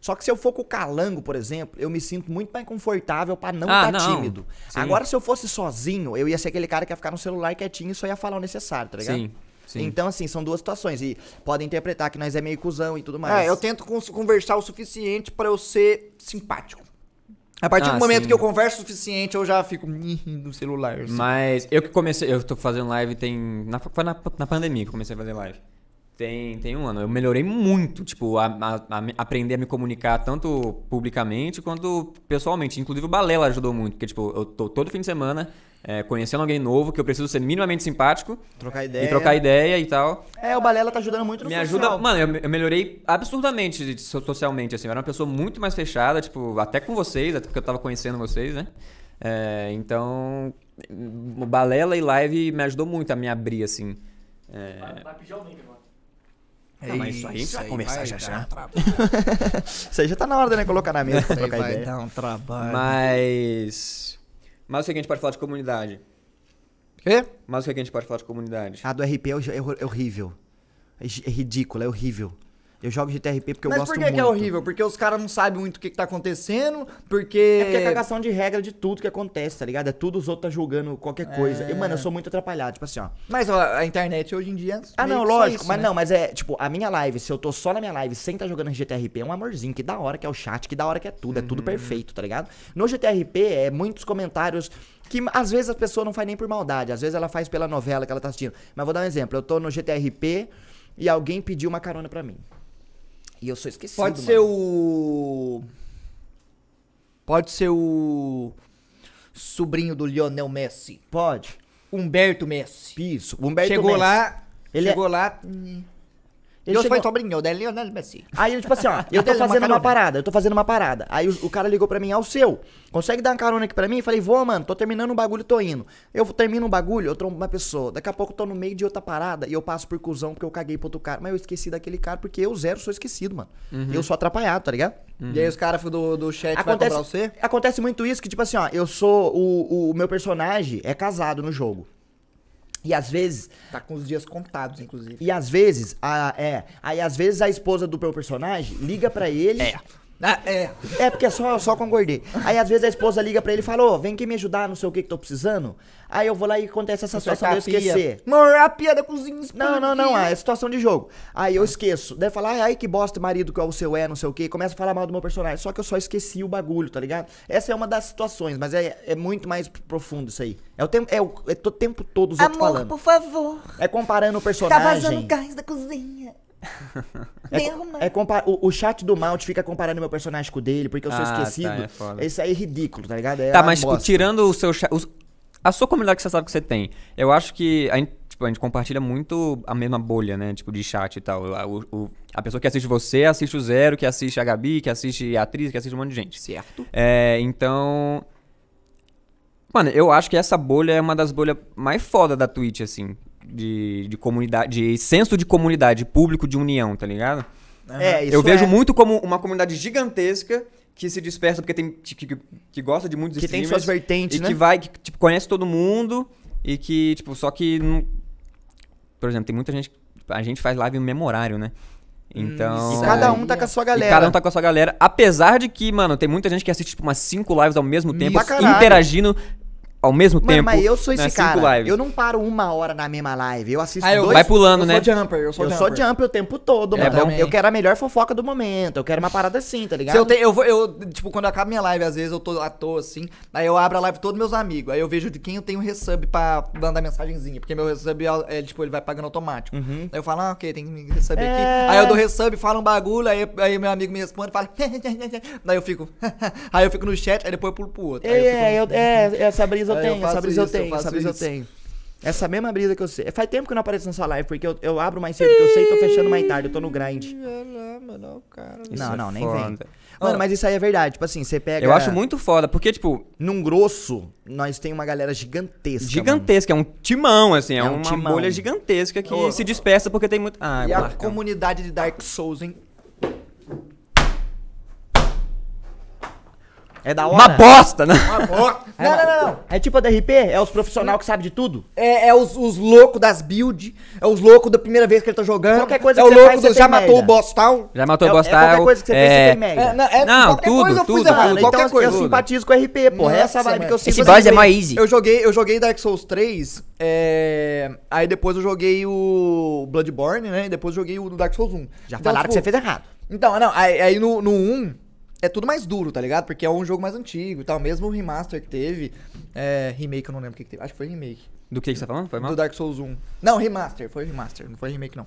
Só que se eu for com o calango, por exemplo, eu me sinto muito mais confortável pra não Ah, estar não. tímido. Sim. Agora, se eu fosse sozinho, eu ia ser aquele cara que ia ficar no celular quietinho e só ia falar o necessário, tá ligado? Sim, sim. Então, assim, são duas situações. E podem interpretar que nós é meio cuzão e tudo mais. É, eu tento conversar o suficiente pra eu ser simpático. A partir Ah, do momento sim. que eu converso o suficiente, eu já fico no celular. assim. Mas eu que comecei, eu tô fazendo live tem. Na, foi na, na pandemia que eu comecei a fazer live. Tem, tem um ano. Eu melhorei muito, tipo, a, a- a aprender a me comunicar tanto publicamente quanto pessoalmente. Inclusive o Balela ajudou muito, porque, tipo, eu tô todo fim de semana é, conhecendo alguém novo, que eu preciso ser minimamente simpático Trocar ideia. e trocar ideia e tal. É, o Balela tá ajudando muito no Me social. ajuda. Mano, eu, eu melhorei absurdamente socialmente, assim. Eu era uma pessoa muito mais fechada, tipo, até com vocês, até porque eu tava conhecendo vocês, né? É, então, o Balela e live me ajudou muito a me abrir, assim. É, Vai, vai pedir aumento agora. Não, mas isso aí a gente vai conversar já já. Isso aí já tá na hora de né, colocar na mesa pra trocar vai ideia. dar um trabalho. Mas. Mas o que a gente pode falar de comunidade? Quê? Mas o que a gente pode falar de comunidade? A do RP é, é hor- horrível. É ridículo, é horrível. Eu jogo GTRP porque eu Mas gosto por que, muito. que é horrível? Porque os caras não sabem muito o que, que tá acontecendo, porque... É porque é cagação de regra de tudo que acontece, tá ligado? É tudo os outros tá julgando qualquer coisa. E, mano, eu sou muito atrapalhado. Tipo assim, ó. Mas ó, a internet hoje em dia... Ah, não, lógico, isso, mas né? não, mas é, tipo, a minha live, se eu tô só na minha live sem tá jogando GTRP, é um amorzinho, que da hora que é o chat, que da hora que é tudo, é tudo Uhum. perfeito, tá ligado? No GTRP é muitos comentários que às vezes a pessoa não faz nem por maldade, às vezes ela faz pela novela que ela tá assistindo. Mas vou dar um exemplo, eu tô no GTRP e alguém pediu uma carona pra mim. E eu sou esquecido, Pode mano. ser o... Pode ser o... Sobrinho do Lionel Messi. Pode. Humberto Messi. Isso. Humberto chegou Messi. lá... Ele é- chegou lá... Ele eu chegou- sou sobrinho da Lionel Messi. Aí, tipo assim, ó, eu tô uma fazendo uma parada, eu tô fazendo uma parada. Aí o, o cara ligou pra mim, ao seu, consegue dar uma carona aqui pra mim? Falei, vou, mano, tô terminando um bagulho e tô indo. Eu termino um bagulho, eu trombo uma pessoa. Daqui a pouco eu tô no meio de outra parada e eu passo por cuzão porque eu caguei pro outro cara. Mas eu esqueci daquele cara porque eu zero sou esquecido, mano. Eu sou atrapalhado, tá ligado? E aí os caras do, do chat vai Acontece, cobrar você? acontece muito isso que, tipo assim, ó, eu sou. O, o meu personagem é casado no jogo. E às vezes Tá com os dias contados, inclusive. E às vezes, a, é, aí às vezes a esposa do meu personagem liga pra ele. É. Ah, é. É, porque é só, só concordei. Aí às vezes a esposa liga pra ele e fala, ô, vem aqui me ajudar, não sei o que que tô precisando. Aí eu vou lá e acontece essa situação de eu esquecer. Amor, a pia da cozinha Não, não, não, é situação de jogo. Aí eu esqueço. Daí fala, ai, ai, que bosta, marido, que é o seu é, não sei o que. Começa a falar mal do meu personagem. Só que eu só esqueci o bagulho, tá ligado? Essa é uma das situações, mas é, é muito mais profundo isso aí. É o tempo, é o, é o tempo todo os outros Amor, falando. por favor. É comparando o Tá personagem. vazando gás da cozinha. É, é compa- o, o chat do Mount fica comparando meu personagem com o dele, porque eu sou Ah, tá, esquecido. é foda. Isso aí é ridículo, tá ligado? É Tá, mas, tipo, tirando o seu chat. os- a sua comunidade que você sabe que você tem, eu acho que a gente, tipo, a gente compartilha muito a mesma bolha, né? Tipo, de chat e tal. A, o- o- a pessoa que assiste você assiste o Zero, que assiste a Gabi, que assiste a atriz, que assiste um monte de gente. Certo. É, então. Mano, eu acho que essa bolha é uma das bolhas mais foda da Twitch, assim. De, de comunidade, de senso de comunidade, público de união, tá ligado? É, isso eu vejo é. muito como uma comunidade gigantesca que se dispersa porque tem que, que, que gosta de muitos Que tem suas vertentes, e né? que vai que tipo conhece todo mundo e que tipo só que não... por exemplo tem muita gente a gente faz live no mesmo horário né então Hum, E cada um tá com a sua e galera. cada um tá com a sua galera apesar de que mano tem muita gente que assiste tipo umas cinco lives ao mesmo tempo interagindo ao mesmo Mano, tempo mas eu sou esse cara. lives. Eu não paro uma hora na mesma live. Eu assisto Ah, eu dois. vai pulando eu né sou jumper, eu sou eu jumper. sou jump o tempo todo, É mano. Eu- quero a melhor fofoca do momento. Eu quero uma parada assim, tá ligado? Se eu, tenho, eu vou, eu, tipo, quando acaba minha live, às vezes eu tô à toa, assim, aí eu abro a live de todos meus amigos, aí eu vejo de quem eu tenho resub pra mandar mensagenzinha, porque meu resub, é, é, tipo, ele vai pagando automático. Uhum. Aí eu falo, ah, ok, tem que me resub É. aqui. Aí eu dou resub, falo um bagulho, aí, aí meu amigo me responde, fala, daí eu fico, aí eu fico no chat, aí depois eu pulo pro outro. Aí eu fico- É, eu, é, essa brisa eu tenho, essa brisa eu tenho, essa brisa eu tenho. Essa mesma brisa que eu sei. Faz tempo que eu não apareço na sua live, porque eu, eu abro mais cedo que eu sei e tô fechando mais tarde, eu tô no grind. Não, é não, nem vem. Mano, mas isso aí é verdade. Tipo assim, você pega. eu acho muito foda porque tipo Num grosso, nós tem uma galera gigantesca. gigantesca, é um timão, assim, é, É um uma timão. bolha gigantesca que Ô. se dispersa porque tem muito. Ah, E eu a comunidade de Dark Souls, hein? É da hora. Uma bosta, né? Uma bosta. É, Não, não, não, não. É tipo a DRP? É os profissionais que sabem de tudo? É, é os, os loucos das build, é os loucos da primeira vez que ele tá jogando. Qualquer coisa é que o você louco faz, do você já matou merda. o boss tal. Já matou é, o boss é qualquer tal, coisa que você fez, é, você tem merda. É, não, é, Não, qualquer tudo, coisa eu tudo, fiz errado, tudo. qualquer então coisa. eu simpatizo com o RP, porra. Essa Nossa, vibe que eu mano. sinto. Esse boss é mais easy. Eu joguei, eu joguei Dark Souls 3, é... aí depois eu joguei o Bloodborne, né? E depois eu joguei o Dark Souls 1. Já Então, falaram que você tipo, fez errado. Então, não, aí, aí no, no 1 é tudo mais duro, tá ligado? Porque é um jogo mais antigo e tal. Mesmo o remaster que teve. É, remake, eu não lembro o que, que teve. Acho que foi remake. Do que, que você tá falando? Foi mal? Do Dark Souls 1. Não, remaster, foi remaster, não foi remake não.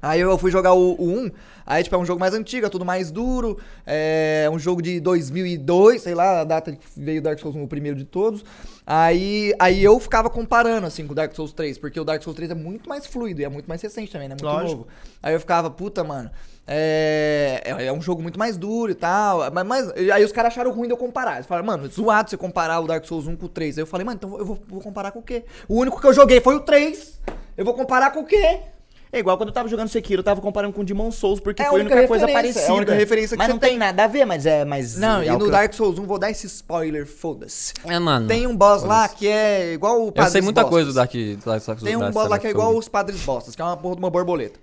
Aí eu fui jogar o, o 1, aí tipo é um jogo mais antigo, é tudo mais duro, é um jogo de 2002, sei lá, a data que veio o Dark Souls 1, o primeiro de todos. Aí, aí eu ficava comparando assim com o Dark Souls 3, porque o Dark Souls 3 é muito mais fluido e é muito mais recente também, né? Muito Lógico. novo. Aí eu ficava, puta, mano, é, é, é um jogo muito mais duro e tal. Mas, mas- aí os caras acharam ruim de eu comparar. Eles falaram, mano, zoado você comparar o Dark Souls 1 com o 3. Aí eu falei, mano, então eu vou, vou comparar com o quê? O único que eu joguei foi o 3. Eu vou comparar com o quê? É igual quando eu tava jogando Sekiro, eu tava comparando com o Demon Souls, porque É foi a única única coisa parecida. é a única referência que mas você não tem nada a ver, mas é. Mas Não, é e no que Dark Souls 1 vou dar esse spoiler, foda-se. É, mano. Tem um boss lá que é igual o Eu sei muita Bostas. coisa do Dark, Dark Souls. Tem um Dark boss lá que é igual os Padres Bostas, que é uma porra de uma borboleta.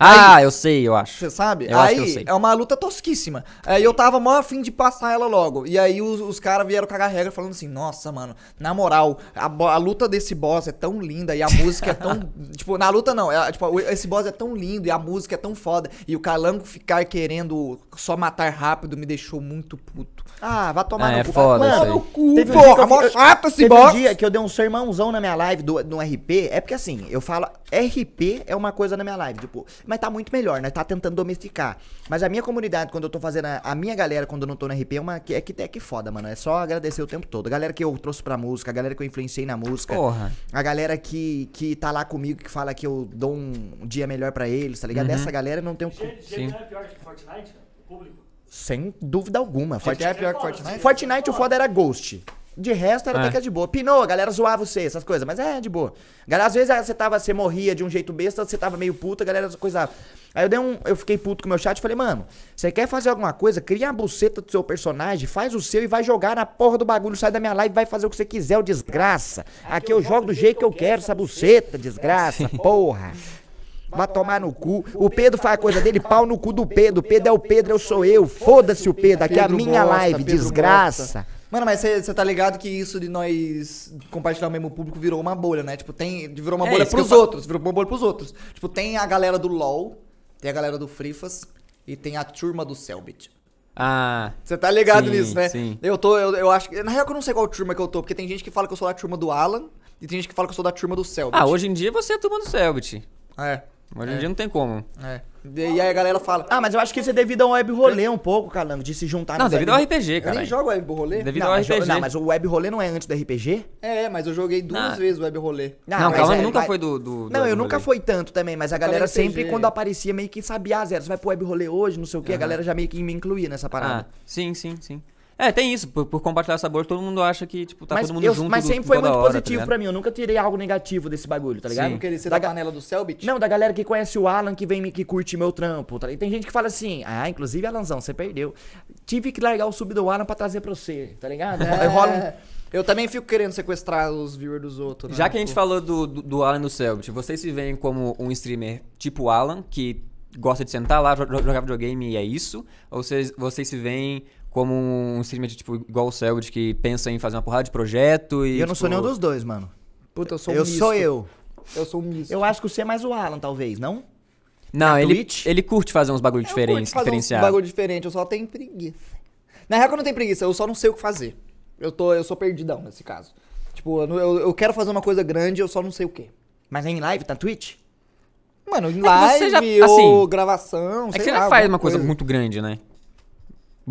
Ah, eu sei, eu acho. Você sabe? Eu acho aí que eu sei. é uma luta tosquíssima. Aí eu tava mó afim de passar ela logo. E aí os, os caras vieram cagar regra falando assim: Nossa, mano, na moral, a, a luta desse boss é tão linda e a música é tão. tipo, na luta não. é, tipo, esse boss é tão lindo e a música é tão foda. E o calango ficar querendo só matar rápido me deixou muito puto. Ah, vai tomar Ah, no é cu. foda Mano, isso aí. no cu, Teve um porra, dia que eu mó chato esse teve boss. um dia que eu dei um sermãozão na minha live do, no RP. É porque assim, eu falo, RP é uma coisa na minha live, tipo, mas tá muito melhor, né? Tá tentando domesticar. Mas a minha comunidade, quando eu tô fazendo, a, a minha galera, quando eu não tô no RP, é uma que é que, é que foda, mano. É só agradecer o tempo todo. A galera que eu trouxe pra música, a galera que eu influenciei na música. Porra. A galera que, que tá lá comigo, que fala que eu dou um dia melhor pra eles, tá ligado? Essa galera não tem um. G- GTA é pior que Fortnite? O público. Sem dúvida alguma. GTA é pior que Fortnite? Fortnite o foda era Ghost. De resto era É. até que é de boa. Pinou, a galera zoava você, essas coisas, mas é de boa. Galera, às vezes você tava, você morria de um jeito besta, você tava meio puta, a galera coisava. Aí eu dei um, eu fiquei puto com o meu chat e falei, mano, você quer fazer alguma coisa? Cria a buceta do seu personagem, faz o seu e vai jogar na porra do bagulho, sai da minha live, vai fazer o que você quiser, ô desgraça. Aqui eu jogo do jeito que eu quero, essa buceta, desgraça, porra. Vai tomar no cu. O Pedro faz a coisa dele, pau no cu do Pedro. O Pedro é o Pedro, eu sou eu. Foda-se o Pedro, aqui é a minha live, Pedro desgraça. Mano, mas você tá ligado que isso de nós compartilhar o mesmo público virou uma bolha, né? Tipo, tem. Virou uma É, bolha pros outros. Virou uma bolha pros outros. Tipo, tem a galera do LOL, tem a galera do Frifas e tem a turma do Selbit. Ah, Você tá ligado Sim, nisso, né? sim. Eu tô, eu, eu acho que. Na real, que eu não sei qual turma que eu tô, porque tem gente que fala que eu sou da turma do Alan e tem gente que fala que eu sou da turma do Selbit. ah, hoje em dia você é a turma do Selbit. É. Hoje em dia não tem como. É. E aí a galera fala. Ah, mas eu acho que isso é devido ao web rolê um pouco, Calango, de se juntar Não, devido web- ao RPG, eu cara. nem jogo web rolê. Devido Não, ao RPG. não, mas o web rolê não é antes do RPG? É, mas eu joguei duas Não. vezes web rolê. Não, mas Calango é- nunca mas- foi do. do Não, do eu nunca rolê. fui tanto também, mas a galera sempre, quando aparecia, meio que sabia, ah, Zero, você vai pro web rolê hoje, não sei o quê, a galera já meio que me incluía nessa Ah, parada. sim, sim, sim. É, tem isso. Por, por compartilhar sabor, todo mundo acha que, tipo, tá mas todo mundo eu- junto. mas do- sempre foi toda muito hora, tá positivo ligado? pra mim, eu nunca tirei algo negativo desse bagulho, tá ligado? Sim. Porque ele ser Da da panela do Selbit? Não, da galera que conhece o Alan, que vem que curte meu trampo. Tá? E tem gente que fala assim, ah, inclusive, Alanzão, você perdeu. Tive que largar o sub do Alan pra trazer pra você, tá ligado? É, Aí rola um- Eu também fico querendo sequestrar os viewers dos outros. né? Já que a gente falou do, do, do Alan do Selbit, vocês se veem como um streamer tipo o Alan, que gosta de sentar lá, jo- jo- jogar videogame e é isso? Ou vocês, vocês se veem como um streamer de, tipo, igual o Selbit, que pensa em fazer uma porrada de projeto e. eu não sou tipo, nenhum dos dois, mano. Puta, eu sou um eu misto. sou eu. Eu sou um misto. Eu acho que você é mais o Alan, talvez, não? Não, Na ele, Twitch? ele curte fazer uns bagulho diferentes, diferenciados. bagulho diferente, eu só tenho preguiça. Na real que eu não tenho preguiça, eu só não sei o que fazer. Eu, tô, eu sou perdidão nesse caso. Tipo, eu, não- eu, quero fazer uma coisa grande, eu só não sei o quê. Mas é em live, tá Twitch? Mano, em que live já- ou assim, gravação, É que você lá, já faz uma coisa, muito grande, né?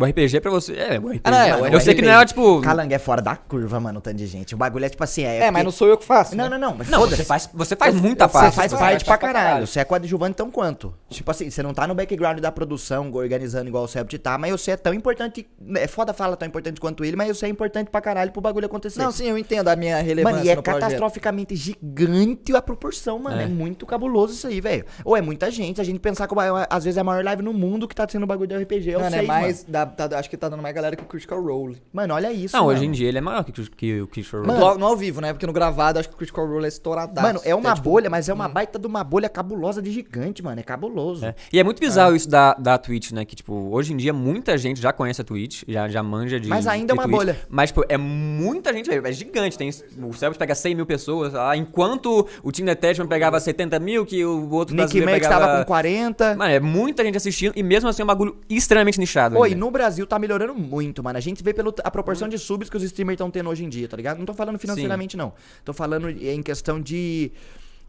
O RPG pra você. É, o RPG. Ah, não, é, mano, o eu sei que não é tipo. Calango é fora da curva, mano, o tanto de gente. O bagulho é tipo assim, é. É, mas porque- não sou eu que faço. Não, né? não, não. Mas Não, você faz, você faz muita Você parte. faz você parte pra pra caralho. Você é coadjuvante tão quanto. Tipo assim, você não tá no background da produção, organizando igual o Sept tá, mas você é tão importante. É foda falar tão importante quanto ele, mas você é importante pra caralho pro bagulho acontecer. Não, sim, eu entendo a minha relevância Mano, e é no projeto. catastroficamente gigante a proporção, mano. É. É. muito cabuloso isso aí, velho. Ou é muita gente. A gente pensar que às vezes é a maior live no mundo que tá sendo bagulho do RPG. Eu Mano, sei, é mais. mano. dá- tá- acho que tá dando mais galera que o Critical Role. Mano, olha isso, Não, mano. hoje em dia ele é maior que, que, que o Kishore. Mano, No, no ao vivo, né? Porque no gravado acho que o Critical Role é estouradaço. Mano, é uma tipo, bolha, mas é uma baita de uma bolha cabulosa de gigante, mano. É cabuloso. É. E é muito bizarro isso da, da Twitch, né? Que, tipo, hoje em dia muita gente já conhece a Twitch, já, já manja de. Mas ainda de é uma Twitch. bolha. Mas, tipo, é muita gente. É gigante. Tem, o Celtics pega 100 mil pessoas lá, enquanto o time Detachment pegava 70 mil, que o outro Nick Max pegava... tava com 40. Mano, é muita gente assistindo e mesmo assim é um bagulho extremamente nichado. Oi, ainda. no Brasil tá melhorando muito, mano. A gente vê pela a proporção de subs que os streamers estão tendo hoje em dia, tá ligado? Não tô falando financeiramente, não. Tô falando em questão de.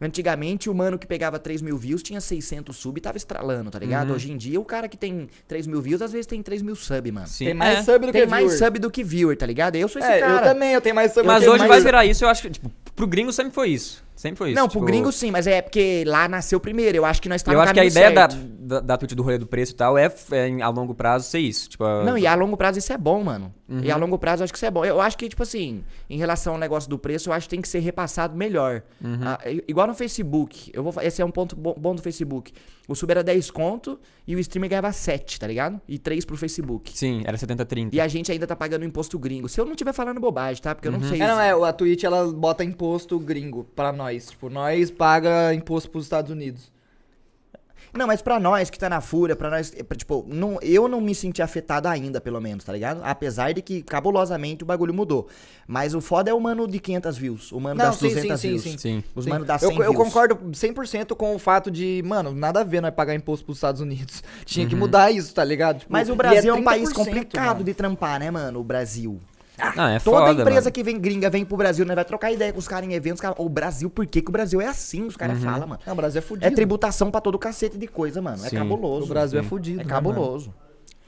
Antigamente, o mano que pegava 3 mil views tinha 600 sub e tava estralando, tá ligado? Uhum. Hoje em dia, o cara que tem 3 mil views, às vezes tem 3 mil sub, mano. Sim, Tem mais é. sub do Tem que mais viewer. sub do que viewer, tá ligado? Eu sou esse É, cara. eu também, eu tenho mais sub Mas do que hoje mais- vai virar isso, eu acho que, tipo, pro gringo sempre foi isso. Sempre foi isso. Não, tipo, pro gringo sim, mas é porque lá nasceu primeiro. Eu acho que nós tá Eu acho que a ideia da, certo. da, da Twitch do rolê do preço e tal é, é a longo prazo ser isso. Tipo, a- Não, e a longo prazo isso é bom, mano. Uhum. E a longo prazo eu acho que isso é bom. Eu acho que, tipo assim, em relação ao negócio do preço, eu acho que tem que ser repassado melhor. Uhum. Ah, igual no Facebook. Eu vou, esse é um ponto bo- bom do Facebook. O sub era 10 conto e o streamer ganhava 7, tá ligado? E 3 pro Facebook. Sim, era 70-30. E a gente ainda tá pagando imposto gringo. Se eu não estiver falando bobagem, tá? Porque eu não sei. É, não, é, a Twitch ela bota imposto gringo pra nós. Tipo, nós paga imposto pros Estados Unidos. Não, mas pra nós que tá na fúria, pra nós, é, pra, tipo, não, eu não me senti afetado ainda, pelo menos, tá ligado? Apesar de que, cabulosamente, o bagulho mudou. Mas o foda é o mano de 500 views, o mano Não, das sim, sim, 200 sim, views. sim. Sim. Os Sim. mano das eu, 100 eu views. concordo 100% com o fato de, mano, nada a ver nós pagar imposto pros Estados Unidos. Tinha Uhum. que mudar isso, tá ligado? Tipo, Mas o e Brasil é, um país 30%, complicado mano. de trampar, né, mano? O Brasil. Não, é Toda foda, empresa mano. que vem gringa vem pro Brasil, né? Vai trocar ideia com os caras em eventos. Cara, o Brasil, por que, que o Brasil é assim? Os caras falam, mano. Não, o Brasil é fudido. É tributação pra todo cacete de coisa, mano. É Sim. cabuloso. O Brasil é Sim. fudido. É né, mano? cabuloso.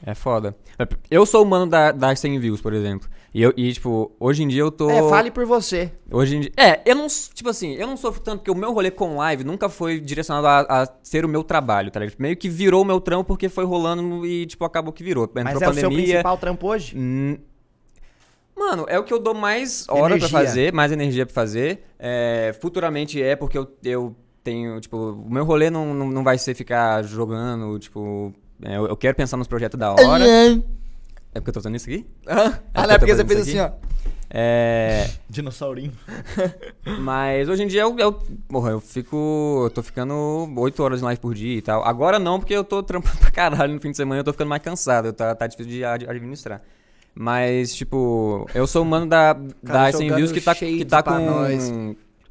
É foda. Eu sou o mano da, das 100 views, por exemplo. E, eu, e, tipo, hoje em dia eu tô... É, fale por você. Hoje em dia... É, eu não... Tipo assim, eu não sofro tanto porque o meu rolê com live nunca foi direcionado a, a ser o meu trabalho, tá ligado? Meio que virou o meu trampo porque foi rolando e, tipo, acabou que virou. Entrou Mas é o seu pandemia... principal trampo hoje? Mano, é o que eu dou mais hora pra fazer, mais energia pra fazer. É, futuramente é porque eu, eu tenho, tipo, o meu rolê não, não, não vai ser ficar jogando, tipo. é, eu, eu quero pensar nos projetos da hora. É porque eu tô fazendo isso aqui? Hã? Ah, É não, é porque eu você fez assim, ó. É. Dinossaurinho. Mas hoje em dia eu, eu, porra, eu fico. Eu tô ficando 8 horas em live por dia e tal. Agora não, porque eu tô trampando pra caralho no fim de semana eu tô ficando mais cansado. Tá, tá difícil de ad- administrar. Mas, tipo, eu sou o mano da, 100 jogando views que tá, que tá com. nós.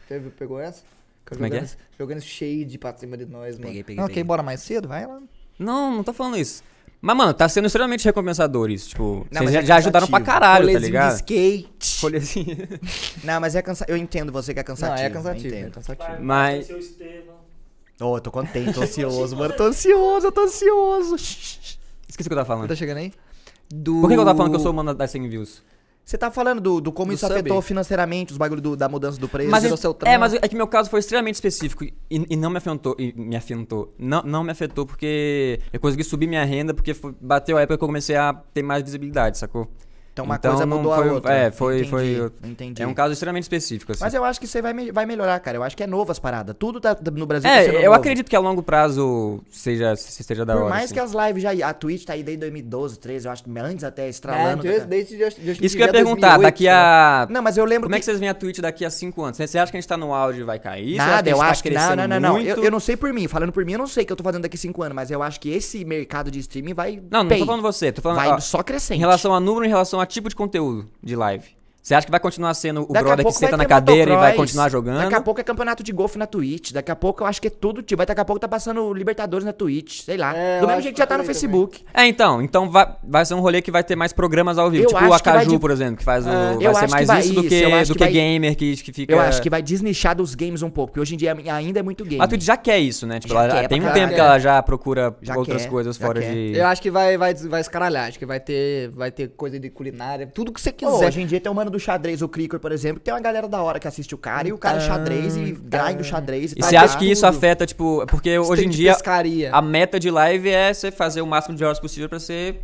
Teve, pegou essa? Como é que é? Jogando- Jogando shade pra cima de nós, mano. Peguei, peguei, Não, peguei. ok, bora mais cedo? Vai lá. Não, não tô falando isso. Mas, mano, tá sendo extremamente recompensador isso. Tipo, Não, vocês já, é já ajudaram pra caralho, tá Rolezinho ligado? de skate. Rolezinho. Não, mas é cansativo. Eu entendo você que é cansativo. Não, é eu cansativo, é entendo. cansativo. Vai, Mas- vai ser o Estevam. Ô, eu tô contente, tô ansioso, mano. Tô ansioso, eu tô ansioso. Esqueci o que eu tava falando. Tá chegando aí? Do... Por que, que eu tava falando que eu sou o mano das 100 views? Você tá falando do, do como Do isso sub? afetou financeiramente, os bagulhos do- da mudança do preço. Mas, virou é- seu é, trampo. mas é que meu caso foi extremamente específico e, e não me afetou. Me afetou. Não, não me afetou porque eu consegui subir minha renda porque foi- bateu a época que eu comecei a ter mais visibilidade, sacou? Então uma Então, coisa mudou foi- a outra. é, foi- Entendi, foi- Entendi. É um caso extremamente específico, assim. Mas eu acho que isso aí vai, me- vai melhorar, cara. Eu acho que é novo as paradas. Tudo tá, no Brasil tá É, eu novo. acredito que a longo prazo seja, se- seja da Por hora. mais assim. que as lives já. A Twitch tá aí desde 2012, 13, eu acho que antes até É, estralando. desde, tá- desde, desde, desde Isso que eu ia perguntar, 2008, daqui né? a. Não, mas eu lembro Como é que. que vocês veem a Twitch daqui a 5 anos? Você acha que a gente tá no auge e vai cair? Você Nada, a eu gente acho tá que. Não, não, não, não. muito? Eu, eu não sei por mim. Falando por mim, eu não sei o que eu tô fazendo daqui 5 anos, mas eu acho que esse mercado de streaming vai. Não, não pay. tô falando você, tô falando. Vai ó, só crescente. Em relação a número, em relação a tipo de conteúdo de live. Você acha que vai continuar sendo o Daqui brother que senta na cadeira e vai motocross. continuar jogando? Daqui a pouco é campeonato de golfe na Twitch. Daqui a pouco eu acho que é tudo. Tipo, vai daqui a pouco tá passando Libertadores na Twitch. Sei lá. É, Do mesmo jeito que que já tá no Facebook. É, então. Então vai, vai ser um rolê que vai ter mais programas ao vivo. Eu tipo acho o que vai Acaju, de- por exemplo, que faz o. É. Vai Eu ser acho que mais vai isso do isso, que, eu acho do que que vai- gamer que, que fica. Eu acho que vai desnichar dos games um pouco. Porque hoje em dia ainda é muito game. A Twitch já quer isso, né? Tipo, Já ela já- quer tem um tempo que ela já procura Já outras quer, coisas fora de. Eu acho que vai, vai, vai escaralhar. Acho que vai ter, vai ter coisa de culinária. Tudo que você quiser. hoje em dia tem o mano do xadrez, o Cricor, por exemplo, que tem uma galera da hora que assiste o cara e o cara é xadrez e grind o xadrez e E tá você acha que isso afeta, tipo. Porque hoje em dia pescaria. a meta de live é você fazer o máximo de horas possível pra você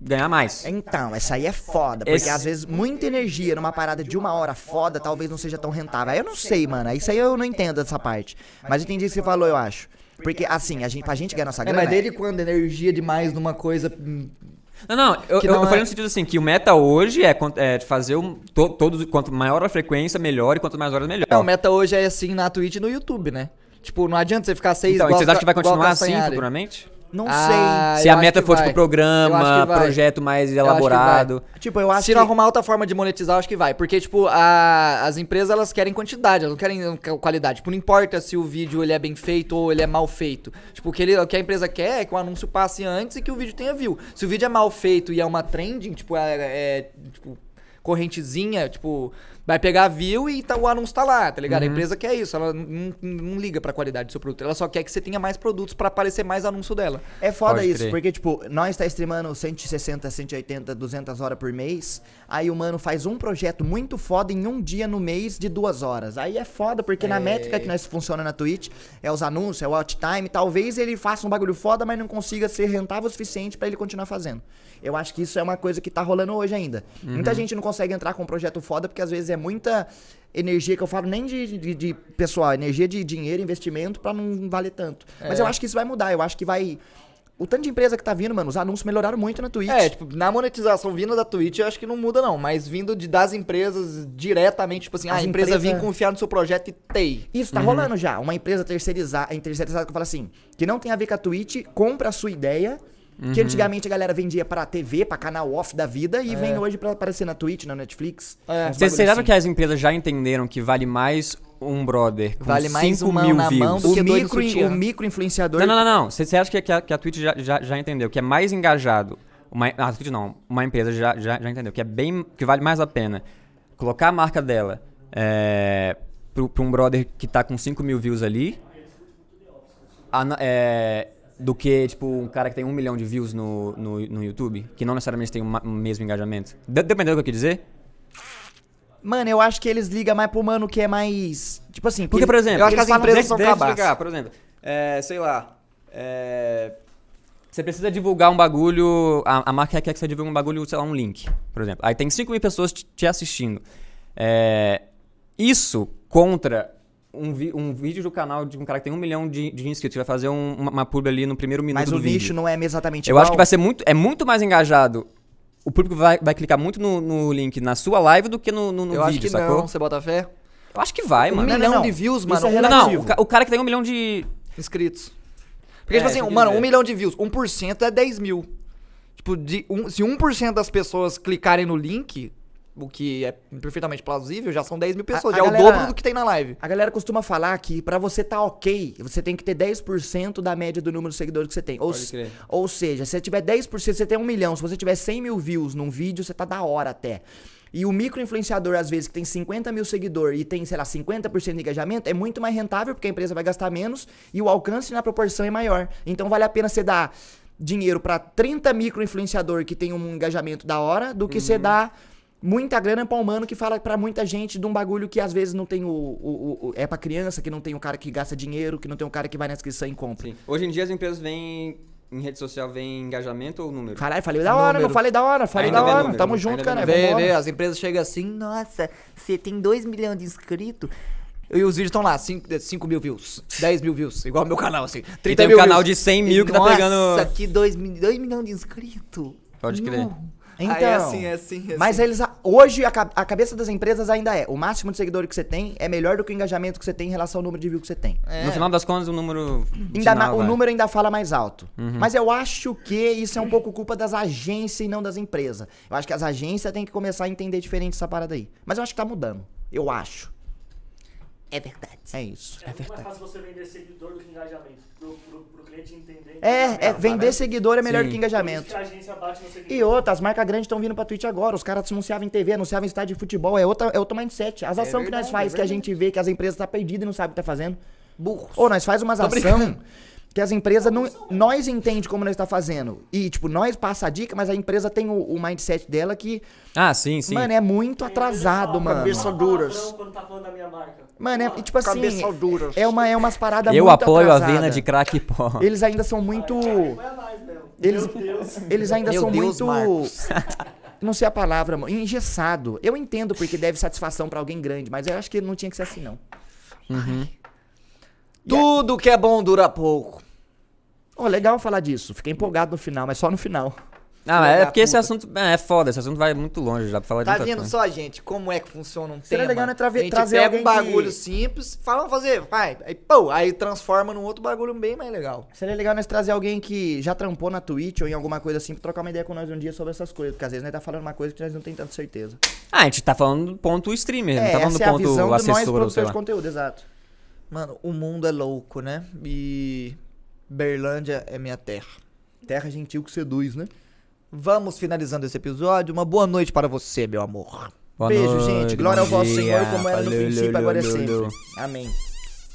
ganhar mais. Então, essa aí é foda, porque Esse- às vezes muita energia numa parada de uma hora foda talvez não seja tão rentável. Aí eu não sei, mano. Isso aí eu não entendo dessa parte. Mas eu entendi o que você falou, eu acho. Porque, assim, a gente, pra gente ganhar nossa É, grana. mas desde quando energia demais numa coisa. Não, não, eu, não eu falei é- no sentido assim, que o meta hoje é, é fazer um, to- todos, quanto maior a frequência, melhor, e quanto mais horas, melhor. Não, o meta hoje é assim na Twitch e no YouTube, né? Tipo, não adianta você ficar seis então, e vocês acham que vai continuar assim futuramente? Não Ah, Se eu a meta for, vai. tipo, Eu programa, projeto mais elaborado. sei. Tipo, eu acho Se não que. arrumar outra forma de monetizar, eu acho que vai. Porque, tipo, a- as empresas, elas querem quantidade, elas não querem qualidade. Tipo, não importa se o vídeo ele é bem feito ou ele é mal feito. Tipo, o que, ele- o que a empresa quer é que o anúncio passe antes e que o vídeo tenha view. Se o vídeo é mal feito e é uma trending, tipo, é, é, tipo, correntezinha, tipo, vai pegar view e tá- o anúncio tá lá, tá ligado? A empresa quer isso, ela não, não liga pra qualidade do seu produto. Ela só quer que você tenha mais produtos pra aparecer mais anúncio dela. É foda Pode isso, crer. porque, tipo, nós tá streamando 160, 180, 200 horas por mês. Aí o mano faz um projeto muito foda em um dia no mês de duas horas. Aí é foda, porque na métrica que nós funciona na Twitch, é os anúncios, é o watch time. Talvez ele faça um bagulho foda, mas não consiga ser rentável o suficiente pra ele continuar fazendo. Eu acho que isso é uma coisa que tá rolando hoje ainda. Muita gente não consegue entrar com um projeto foda, porque às vezes é muita energia que eu falo nem de, de, de pessoal, energia de dinheiro, investimento pra não valer tanto. Mas eu acho que isso vai mudar. Eu acho que vai O tanto de empresa que tá vindo, mano, os anúncios melhoraram muito na Twitch. É, tipo, na monetização vindo da Twitch, eu acho que não muda não, mas vindo de, das empresas diretamente, tipo assim, As a empresa empresa- vir confiar no seu projeto e tei. Isso tá rolando já. Uma empresa terceirizada, terceirizada que fala assim, que não tem a ver com a Twitch, compra a sua ideia, que antigamente a galera vendia pra TV, pra canal off da vida, e vem hoje pra aparecer na Twitch, na Netflix. É. Vocês acham assim. que as empresas já entenderam que vale mais um brother com Vale mais 5 uma mil na mão views? do o que micro, o micro influenciador... Não, não, não, não. Você você acha que, que a, que a Twitch já, já, já entendeu que é mais engajado? Uma, ah, a Twitch não. Uma empresa já, já, já entendeu que é bem. que vale mais a pena colocar a marca dela é, pro, pra um brother que tá com 5 mil views ali. ana- é, do que, tipo, um cara que tem um milhão de views no, no, no YouTube, que não necessariamente tem o mesmo engajamento. De, dependendo do que eu quis dizer. Mano, eu acho que eles ligam mais pro mano que é mais... Tipo assim... Porque, por exemplo, eu acho que as empresas deixa- são deixa cabaças. explicar, por exemplo, é, sei lá, é, você precisa divulgar um bagulho, a, a marca quer que você divulgue um bagulho, sei lá, um link, por exemplo. Aí tem 5 mil pessoas te, te assistindo. É, isso contra um, vi- um vídeo do canal de um cara que tem um milhão de, de inscritos, que vai fazer um- uma, uma publi ali no primeiro minuto Mas do o nicho não é exatamente Eu igual. acho que vai ser muito, é muito mais engajado. O público vai, vai clicar muito no, no link na sua live do que no, no, no eu acho vídeo, que sacou? não, você bota fé? Eu acho que vai, Um mano. milhão não. de views, Isso mano. é um- Não, não, o, ca- o cara que tem um milhão de, inscritos. Porque, É, tipo assim, mano, um milhão de views, 1% é 10 mil. Tipo, de um, se 1% das pessoas clicarem no link, o que é perfeitamente plausível, já são 10 mil pessoas. a já é galera- o dobro do que tem na live. A galera costuma falar que pra você tá ok, você tem que ter 10% da média do número de seguidores que você tem. Ou, Pode crer. ou seja, se você tiver 10%, você tem um milhão. Se você tiver 100 mil views num vídeo, você tá da hora até. E o micro influenciador, às vezes, que tem 50 mil seguidores e tem, sei lá, 50% de engajamento, é muito mais rentável porque a empresa vai gastar menos e o alcance na proporção é maior. Então vale a pena você dar dinheiro pra 30 micro influenciador que tem um engajamento da hora do que Uhum. você dar muita grana pra um mano que fala pra muita gente de um bagulho que às vezes não tem o, o- o- é pra criança, que não tem o cara que gasta dinheiro, que não tem o cara que vai na inscrição e compra. Sim. Hoje em dia as empresas vêm em rede social, vem engajamento ou número? Caralho, falei da hora, Número. meu, falei da hora, falei Ainda da hora. número, Tamo ainda junto, vê cara. Vê, vê, as empresas chegam assim, nossa, você tem 2 milhões de inscritos. E os vídeos estão lá, 5 mil views, 10 mil views, igual meu canal, assim. 30 tem um mil canal views. de 100 mil que tá Nossa, pegando- aqui 2 milhões de inscritos. Pode crer. Nu. Então, Aí é assim, é assim, é mas assim. eles, hoje, a, a cabeça das empresas ainda é, o máximo de seguidores que você tem é melhor do que o engajamento que você tem em relação ao número de views que você tem. É. No final das contas, o número. Ainda final ma- o número ainda fala mais alto. Uhum. Mas eu acho que isso é um pouco culpa das agências e não das empresas. Eu acho que as agências têm que começar a entender diferente essa parada aí. Mas eu acho que tá mudando. Eu acho. É verdade. É isso. É, muito mais fácil você vender seguidor do que engajamento. Pro, pro, pro cliente entender. É, é vender né? seguidor é melhor Sim. do que Por isso engajamento. que a agência bate no seguidor. E outras, as marcas grandes estão vindo pra Twitch agora. Os caras anunciavam em TV, anunciavam em estádio de futebol. É, outra, é outro mindset. As ações que nós verdade, faz, é que a gente vê que as empresas tá perdidas e não sabem o que tá fazendo. Burros. Ou nós faz umas brincando. Que as empresas não. Nós entende como nós está fazendo. E, tipo, nós passa a dica, mas a empresa tem o, o mindset dela que, Ah, sim, sim. mano, é muito atrasado, mano. Cabeça duras. Quando tá falando da minha marca. Mano, é, e, tipo assim, Cabeça duras. é, uma, é umas paradas eu muito apoio a atrasada. venda de crack pó. Eles ainda são muito. A mesmo. Eles, Meu Deus. eles ainda Meu são Deus, muito. Marcos. Não sei a palavra, mano. Engessado. Eu entendo porque deve satisfação pra alguém grande, mas eu acho que não tinha que ser assim, não. Tudo que é bom dura pouco. Ô, legal falar disso. Fiquei empolgado no final, mas só no final. Ah, Filha é porque esse assunto é, é foda, esse assunto vai muito longe já pra falar de Tá muita vendo coisa. só, gente, como é que funciona um Seria tema? legal, né, trave- a gente trazer pega um bagulho que- simples, fala vamos fazer, vai, aí pô, aí transforma num outro bagulho bem mais legal. Seria legal nós trazer alguém que já trampou na Twitch ou em alguma coisa assim pra trocar uma ideia com nós um dia sobre essas coisas. Porque às vezes nós tá falando uma coisa que nós não tem tanta certeza. Ah, a gente tá falando do ponto streamer, não tá falando do essa é a ponto visão de nós, assessor ou sei lá. de conteúdo, exato. Mano, o mundo é louco, né? E Berlândia é minha terra. Terra gentil que seduz, né? Vamos finalizando esse episódio. Uma boa noite para você, meu amor. Boa Beijo, noite, gente. Glória ao vosso Senhor, como era no princípio, agora é sempre. Amém.